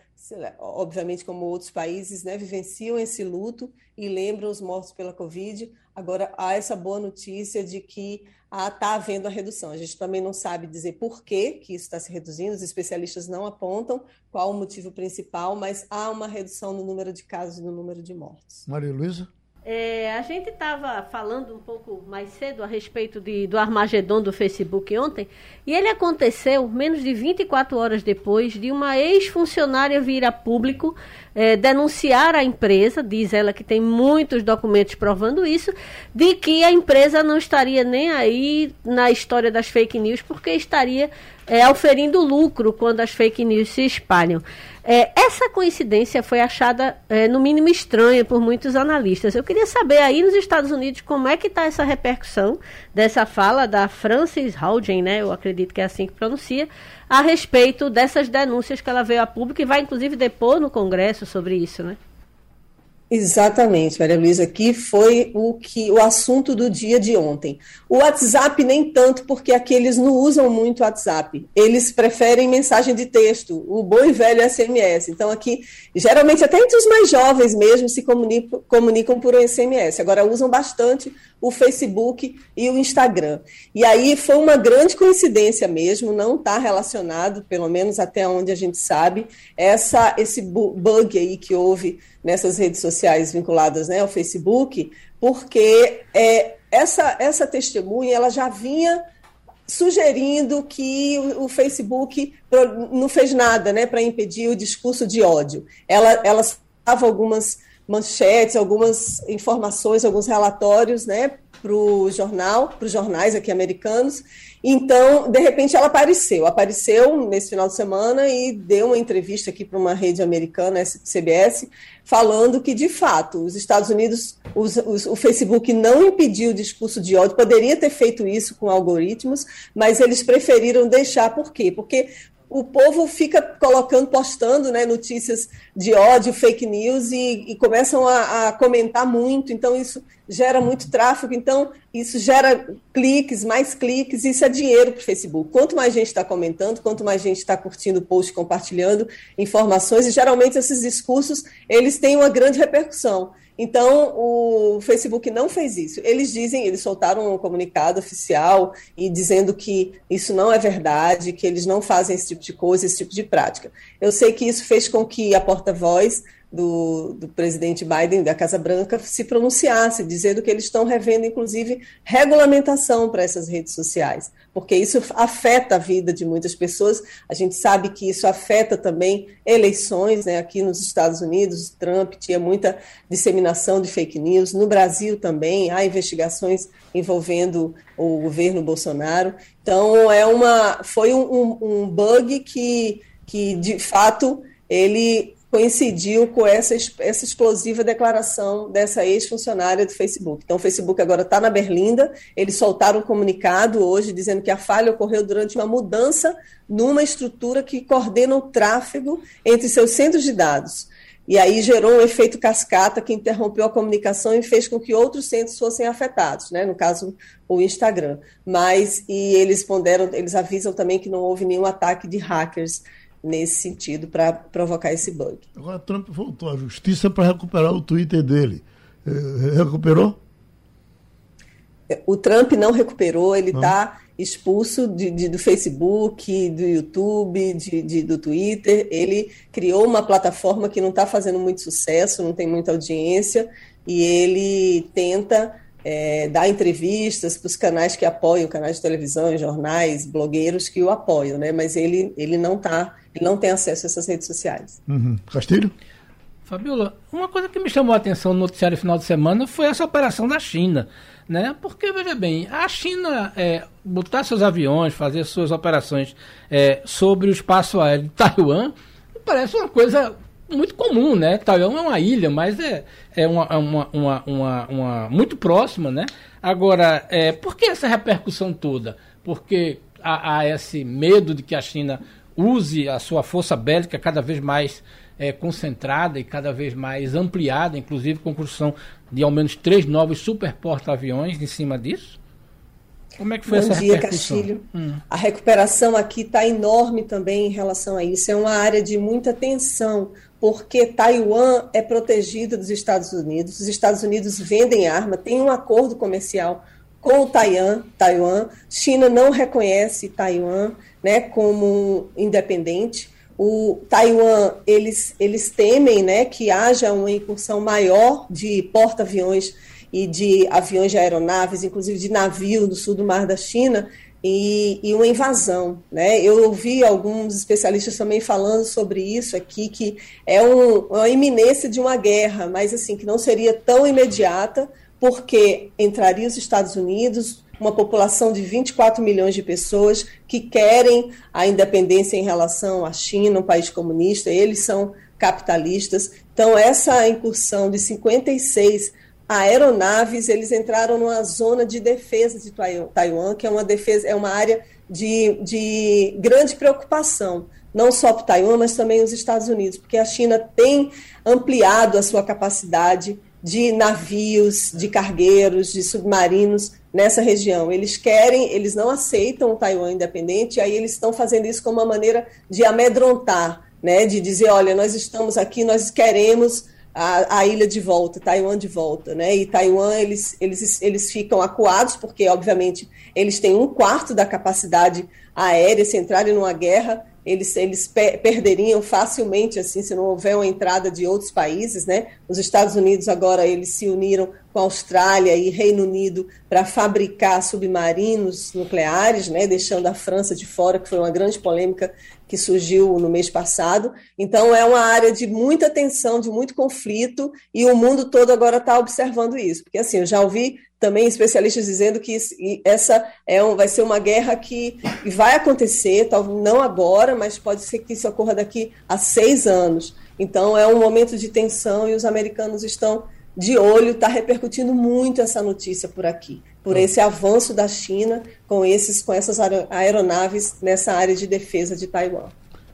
S8: obviamente, como outros países, né, vivenciam esse luto e lembram os mortos pela Covid. Agora, há essa boa notícia de que está havendo a redução. A gente também não sabe dizer por que, que isso está se reduzindo, os especialistas não apontam qual o motivo principal, mas há uma redução no número de casos e no número de mortes.
S2: Maria Luísa?
S4: É, a gente estava falando um pouco mais cedo a respeito de, do Armagedon do Facebook ontem, e ele aconteceu menos de 24 horas depois de uma ex-funcionária vir a público é, denunciar a empresa, diz ela que tem muitos documentos provando isso, de que a empresa não estaria nem aí na história das fake news, porque estaria é, auferindo lucro quando as fake news se espalham. É, essa coincidência foi achada, é, no mínimo, estranha por muitos analistas. Eu queria saber aí nos Estados Unidos como é que está essa repercussão dessa fala da Frances Haugen, né? Eu acredito que é assim que pronuncia, a respeito dessas denúncias que ela veio a público e vai, inclusive, depor no Congresso sobre isso, né?
S8: Exatamente, Maria Luísa, que foi o que o assunto do dia de ontem. O WhatsApp nem tanto, porque aqui eles não usam muito o WhatsApp. Eles preferem mensagem de texto, o bom e velho SMS. Então aqui, geralmente até entre os mais jovens mesmo se comunicam, comunicam por SMS. Agora usam bastante o Facebook e o Instagram. E aí foi uma grande coincidência mesmo, não está relacionado, pelo menos até onde a gente sabe, essa esse bug aí que houve nessas redes sociais vinculadas né, ao Facebook, porque é, essa, essa testemunha ela já vinha sugerindo que o, Facebook não fez nada né, para impedir o discurso de ódio. Ela, ela dava algumas manchetes, algumas informações, alguns relatórios né, para o jornal, para os jornais aqui americanos, então, de repente, ela apareceu. Apareceu nesse final de semana e deu uma entrevista aqui para uma rede americana, CBS, falando que, de fato, os Estados Unidos, os, os, o Facebook não impediu o discurso de ódio, poderia ter feito isso com algoritmos, mas eles preferiram deixar. Por quê? Porque o povo fica colocando, postando né, notícias de ódio, fake news e, e começam a, a, comentar muito. Então, isso gera muito tráfego. Então, isso gera cliques, mais cliques. Isso é dinheiro para o Facebook. Quanto mais gente está comentando, quanto mais gente está curtindo o post, compartilhando informações, e geralmente esses discursos eles têm uma grande repercussão. Então, o Facebook não fez isso. Eles dizem, eles soltaram um comunicado oficial e dizendo que isso não é verdade, que eles não fazem esse tipo de coisa, esse tipo de prática. Eu sei que isso fez com que a porta-voz do, do, presidente Biden, da Casa Branca, se pronunciasse, dizendo que eles estão revendo, inclusive, regulamentação para essas redes sociais, porque isso afeta a vida de muitas pessoas. A gente sabe que isso afeta também eleições, né? aqui nos Estados Unidos, Trump tinha muita disseminação de fake news, no Brasil também há investigações envolvendo o governo Bolsonaro. Então, é uma, foi um, um, bug que, que, de fato, ele coincidiu com essa, essa explosiva declaração dessa ex-funcionária do Facebook. Então, o Facebook agora está na Berlinda, eles soltaram um comunicado hoje dizendo que a falha ocorreu durante uma mudança numa estrutura que coordena o tráfego entre seus centros de dados. E aí gerou um efeito cascata que interrompeu a comunicação e fez com que outros centros fossem afetados, né? no caso, o Instagram. Mas, e eles ponderam, eles avisam também que não houve nenhum ataque de hackers nesse sentido para provocar esse bug.
S2: Agora Trump voltou à justiça para recuperar o Twitter dele. É, recuperou?
S8: O Trump não recuperou, ele está expulso de, de, do Facebook, do YouTube, de, do Twitter. Ele criou uma plataforma que não está fazendo muito sucesso, não tem muita audiência, e ele tenta é, dar entrevistas para os canais que apoiam, canais de televisão, jornais, blogueiros que o apoiam, né? Mas ele, ele não tá, ele não tem acesso a essas redes sociais.
S2: Uhum. Castilho?
S3: Fabiola, uma coisa que me chamou a atenção no noticiário final de semana foi essa operação da China. Né? Porque, veja bem, a China é, botar seus aviões, fazer suas operações é, sobre o espaço aéreo de Taiwan, parece uma coisa muito comum, né? Taiwan é uma ilha, mas é, é uma, é uma, uma, uma, uma muito próxima, né? Agora, é, por que essa repercussão toda? Porque há, há, esse medo de que a China use a sua força bélica cada vez mais é, concentrada e cada vez mais ampliada, inclusive com construção de ao menos três novos super porta-aviões em cima disso? Como é que foi
S8: Bom
S3: essa
S8: dia,
S3: repercussão?
S8: Castilho. Hum. A recuperação aqui está enorme também em relação a isso. É uma área de muita tensão, porque Taiwan é protegida dos Estados Unidos. Os Estados Unidos vendem arma, tem um acordo comercial com o Taiwan. Taiwan. China não reconhece Taiwan né, como independente. O Taiwan, eles, eles temem né, que haja uma incursão maior de porta-aviões e de aviões de aeronaves, inclusive de navio do sul do mar da China, e, e, uma invasão. Né? Eu ouvi alguns especialistas também falando sobre isso aqui, que é um, uma iminência de uma guerra, mas assim, que não seria tão imediata, porque entraria os Estados Unidos, uma população de 24 milhões de pessoas que querem a independência em relação à China, um país comunista, eles são capitalistas. Então, essa incursão de 56 aeronaves, eles entraram numa zona de defesa de Taiwan, que é uma defesa, é uma área de, de grande preocupação, não só para Taiwan, mas também os Estados Unidos, porque a China tem ampliado a sua capacidade de navios, de cargueiros, de submarinos nessa região. Eles querem, eles não aceitam o Taiwan independente, e aí eles estão fazendo isso como uma maneira de amedrontar, né, de dizer, olha, nós estamos aqui, nós queremos a, a, ilha de volta, Taiwan de volta, né? E Taiwan eles, eles, eles ficam acuados porque, obviamente, eles têm um quarto da capacidade aérea. Se entrarem numa guerra, eles, eles pe perderiam facilmente, assim, se não houver uma entrada de outros países, né? Os Estados Unidos agora eles se uniram com a Austrália e Reino Unido para fabricar submarinos nucleares, né? Deixando a França de fora, que foi uma grande polêmica que surgiu no mês passado. Então é uma área de muita tensão, de muito conflito, e o mundo todo agora está observando isso, porque assim eu já ouvi também especialistas dizendo que essa é um, vai ser uma guerra que vai acontecer, talvez não agora, mas pode ser que isso ocorra daqui a seis anos. Então é um momento de tensão e os americanos estão de olho, está repercutindo muito essa notícia por aqui, por esse avanço da China com esses com essas aeronaves nessa área de defesa de Taiwan.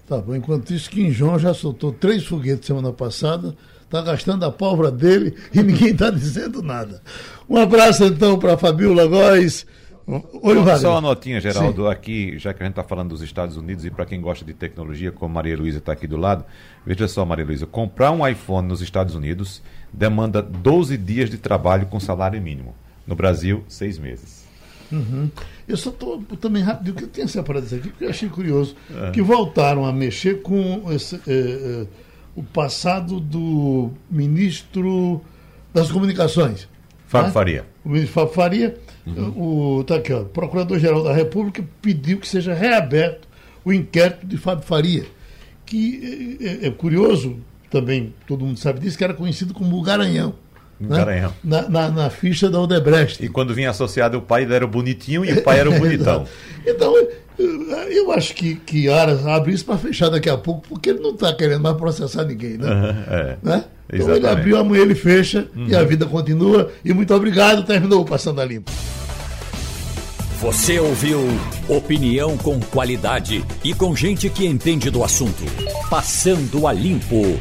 S2: Tá bom. Enquanto isso, Kim Jong já soltou três foguetes semana passada está gastando a pólvora dele e ninguém está dizendo nada. Um abraço então para Fabiola Góes.
S5: Oi, Só, só uma notinha, Geraldo, Sim. aqui, já que a gente está falando dos Estados Unidos e para quem gosta de tecnologia, como Maria Luísa está aqui do lado, veja só, Maria Luísa, comprar um iPhone nos Estados Unidos demanda 12 dias de trabalho com salário mínimo. No Brasil, seis meses.
S2: Uhum. Eu só estou também rápido, que eu tenho separado isso aqui, porque eu achei curioso, é. que voltaram a mexer com esse, é, é, o passado do ministro das Comunicações.
S5: Fábio né? Faria.
S2: O ministro Fábio Faria, uhum. o, tá aqui, ó, o Procurador-Geral da República pediu que seja reaberto o inquérito de Fábio Faria, que é, é, é curioso, também todo mundo sabe disso, que era conhecido como o Garanhão. Né? Na, na, na, ficha da Odebrecht.
S5: E quando vinha associado o pai era o bonitinho e o pai era o bonitão.
S2: então, eu acho que, que Aras abre isso para fechar daqui a pouco, porque ele não está querendo mais processar ninguém, né? Uhum, é. né? Então ele abriu, amanhã ele fecha uhum. e a vida continua. E muito obrigado, terminou o Passando a Limpo.
S1: Você ouviu opinião com qualidade e com gente que entende do assunto. Passando a Limpo.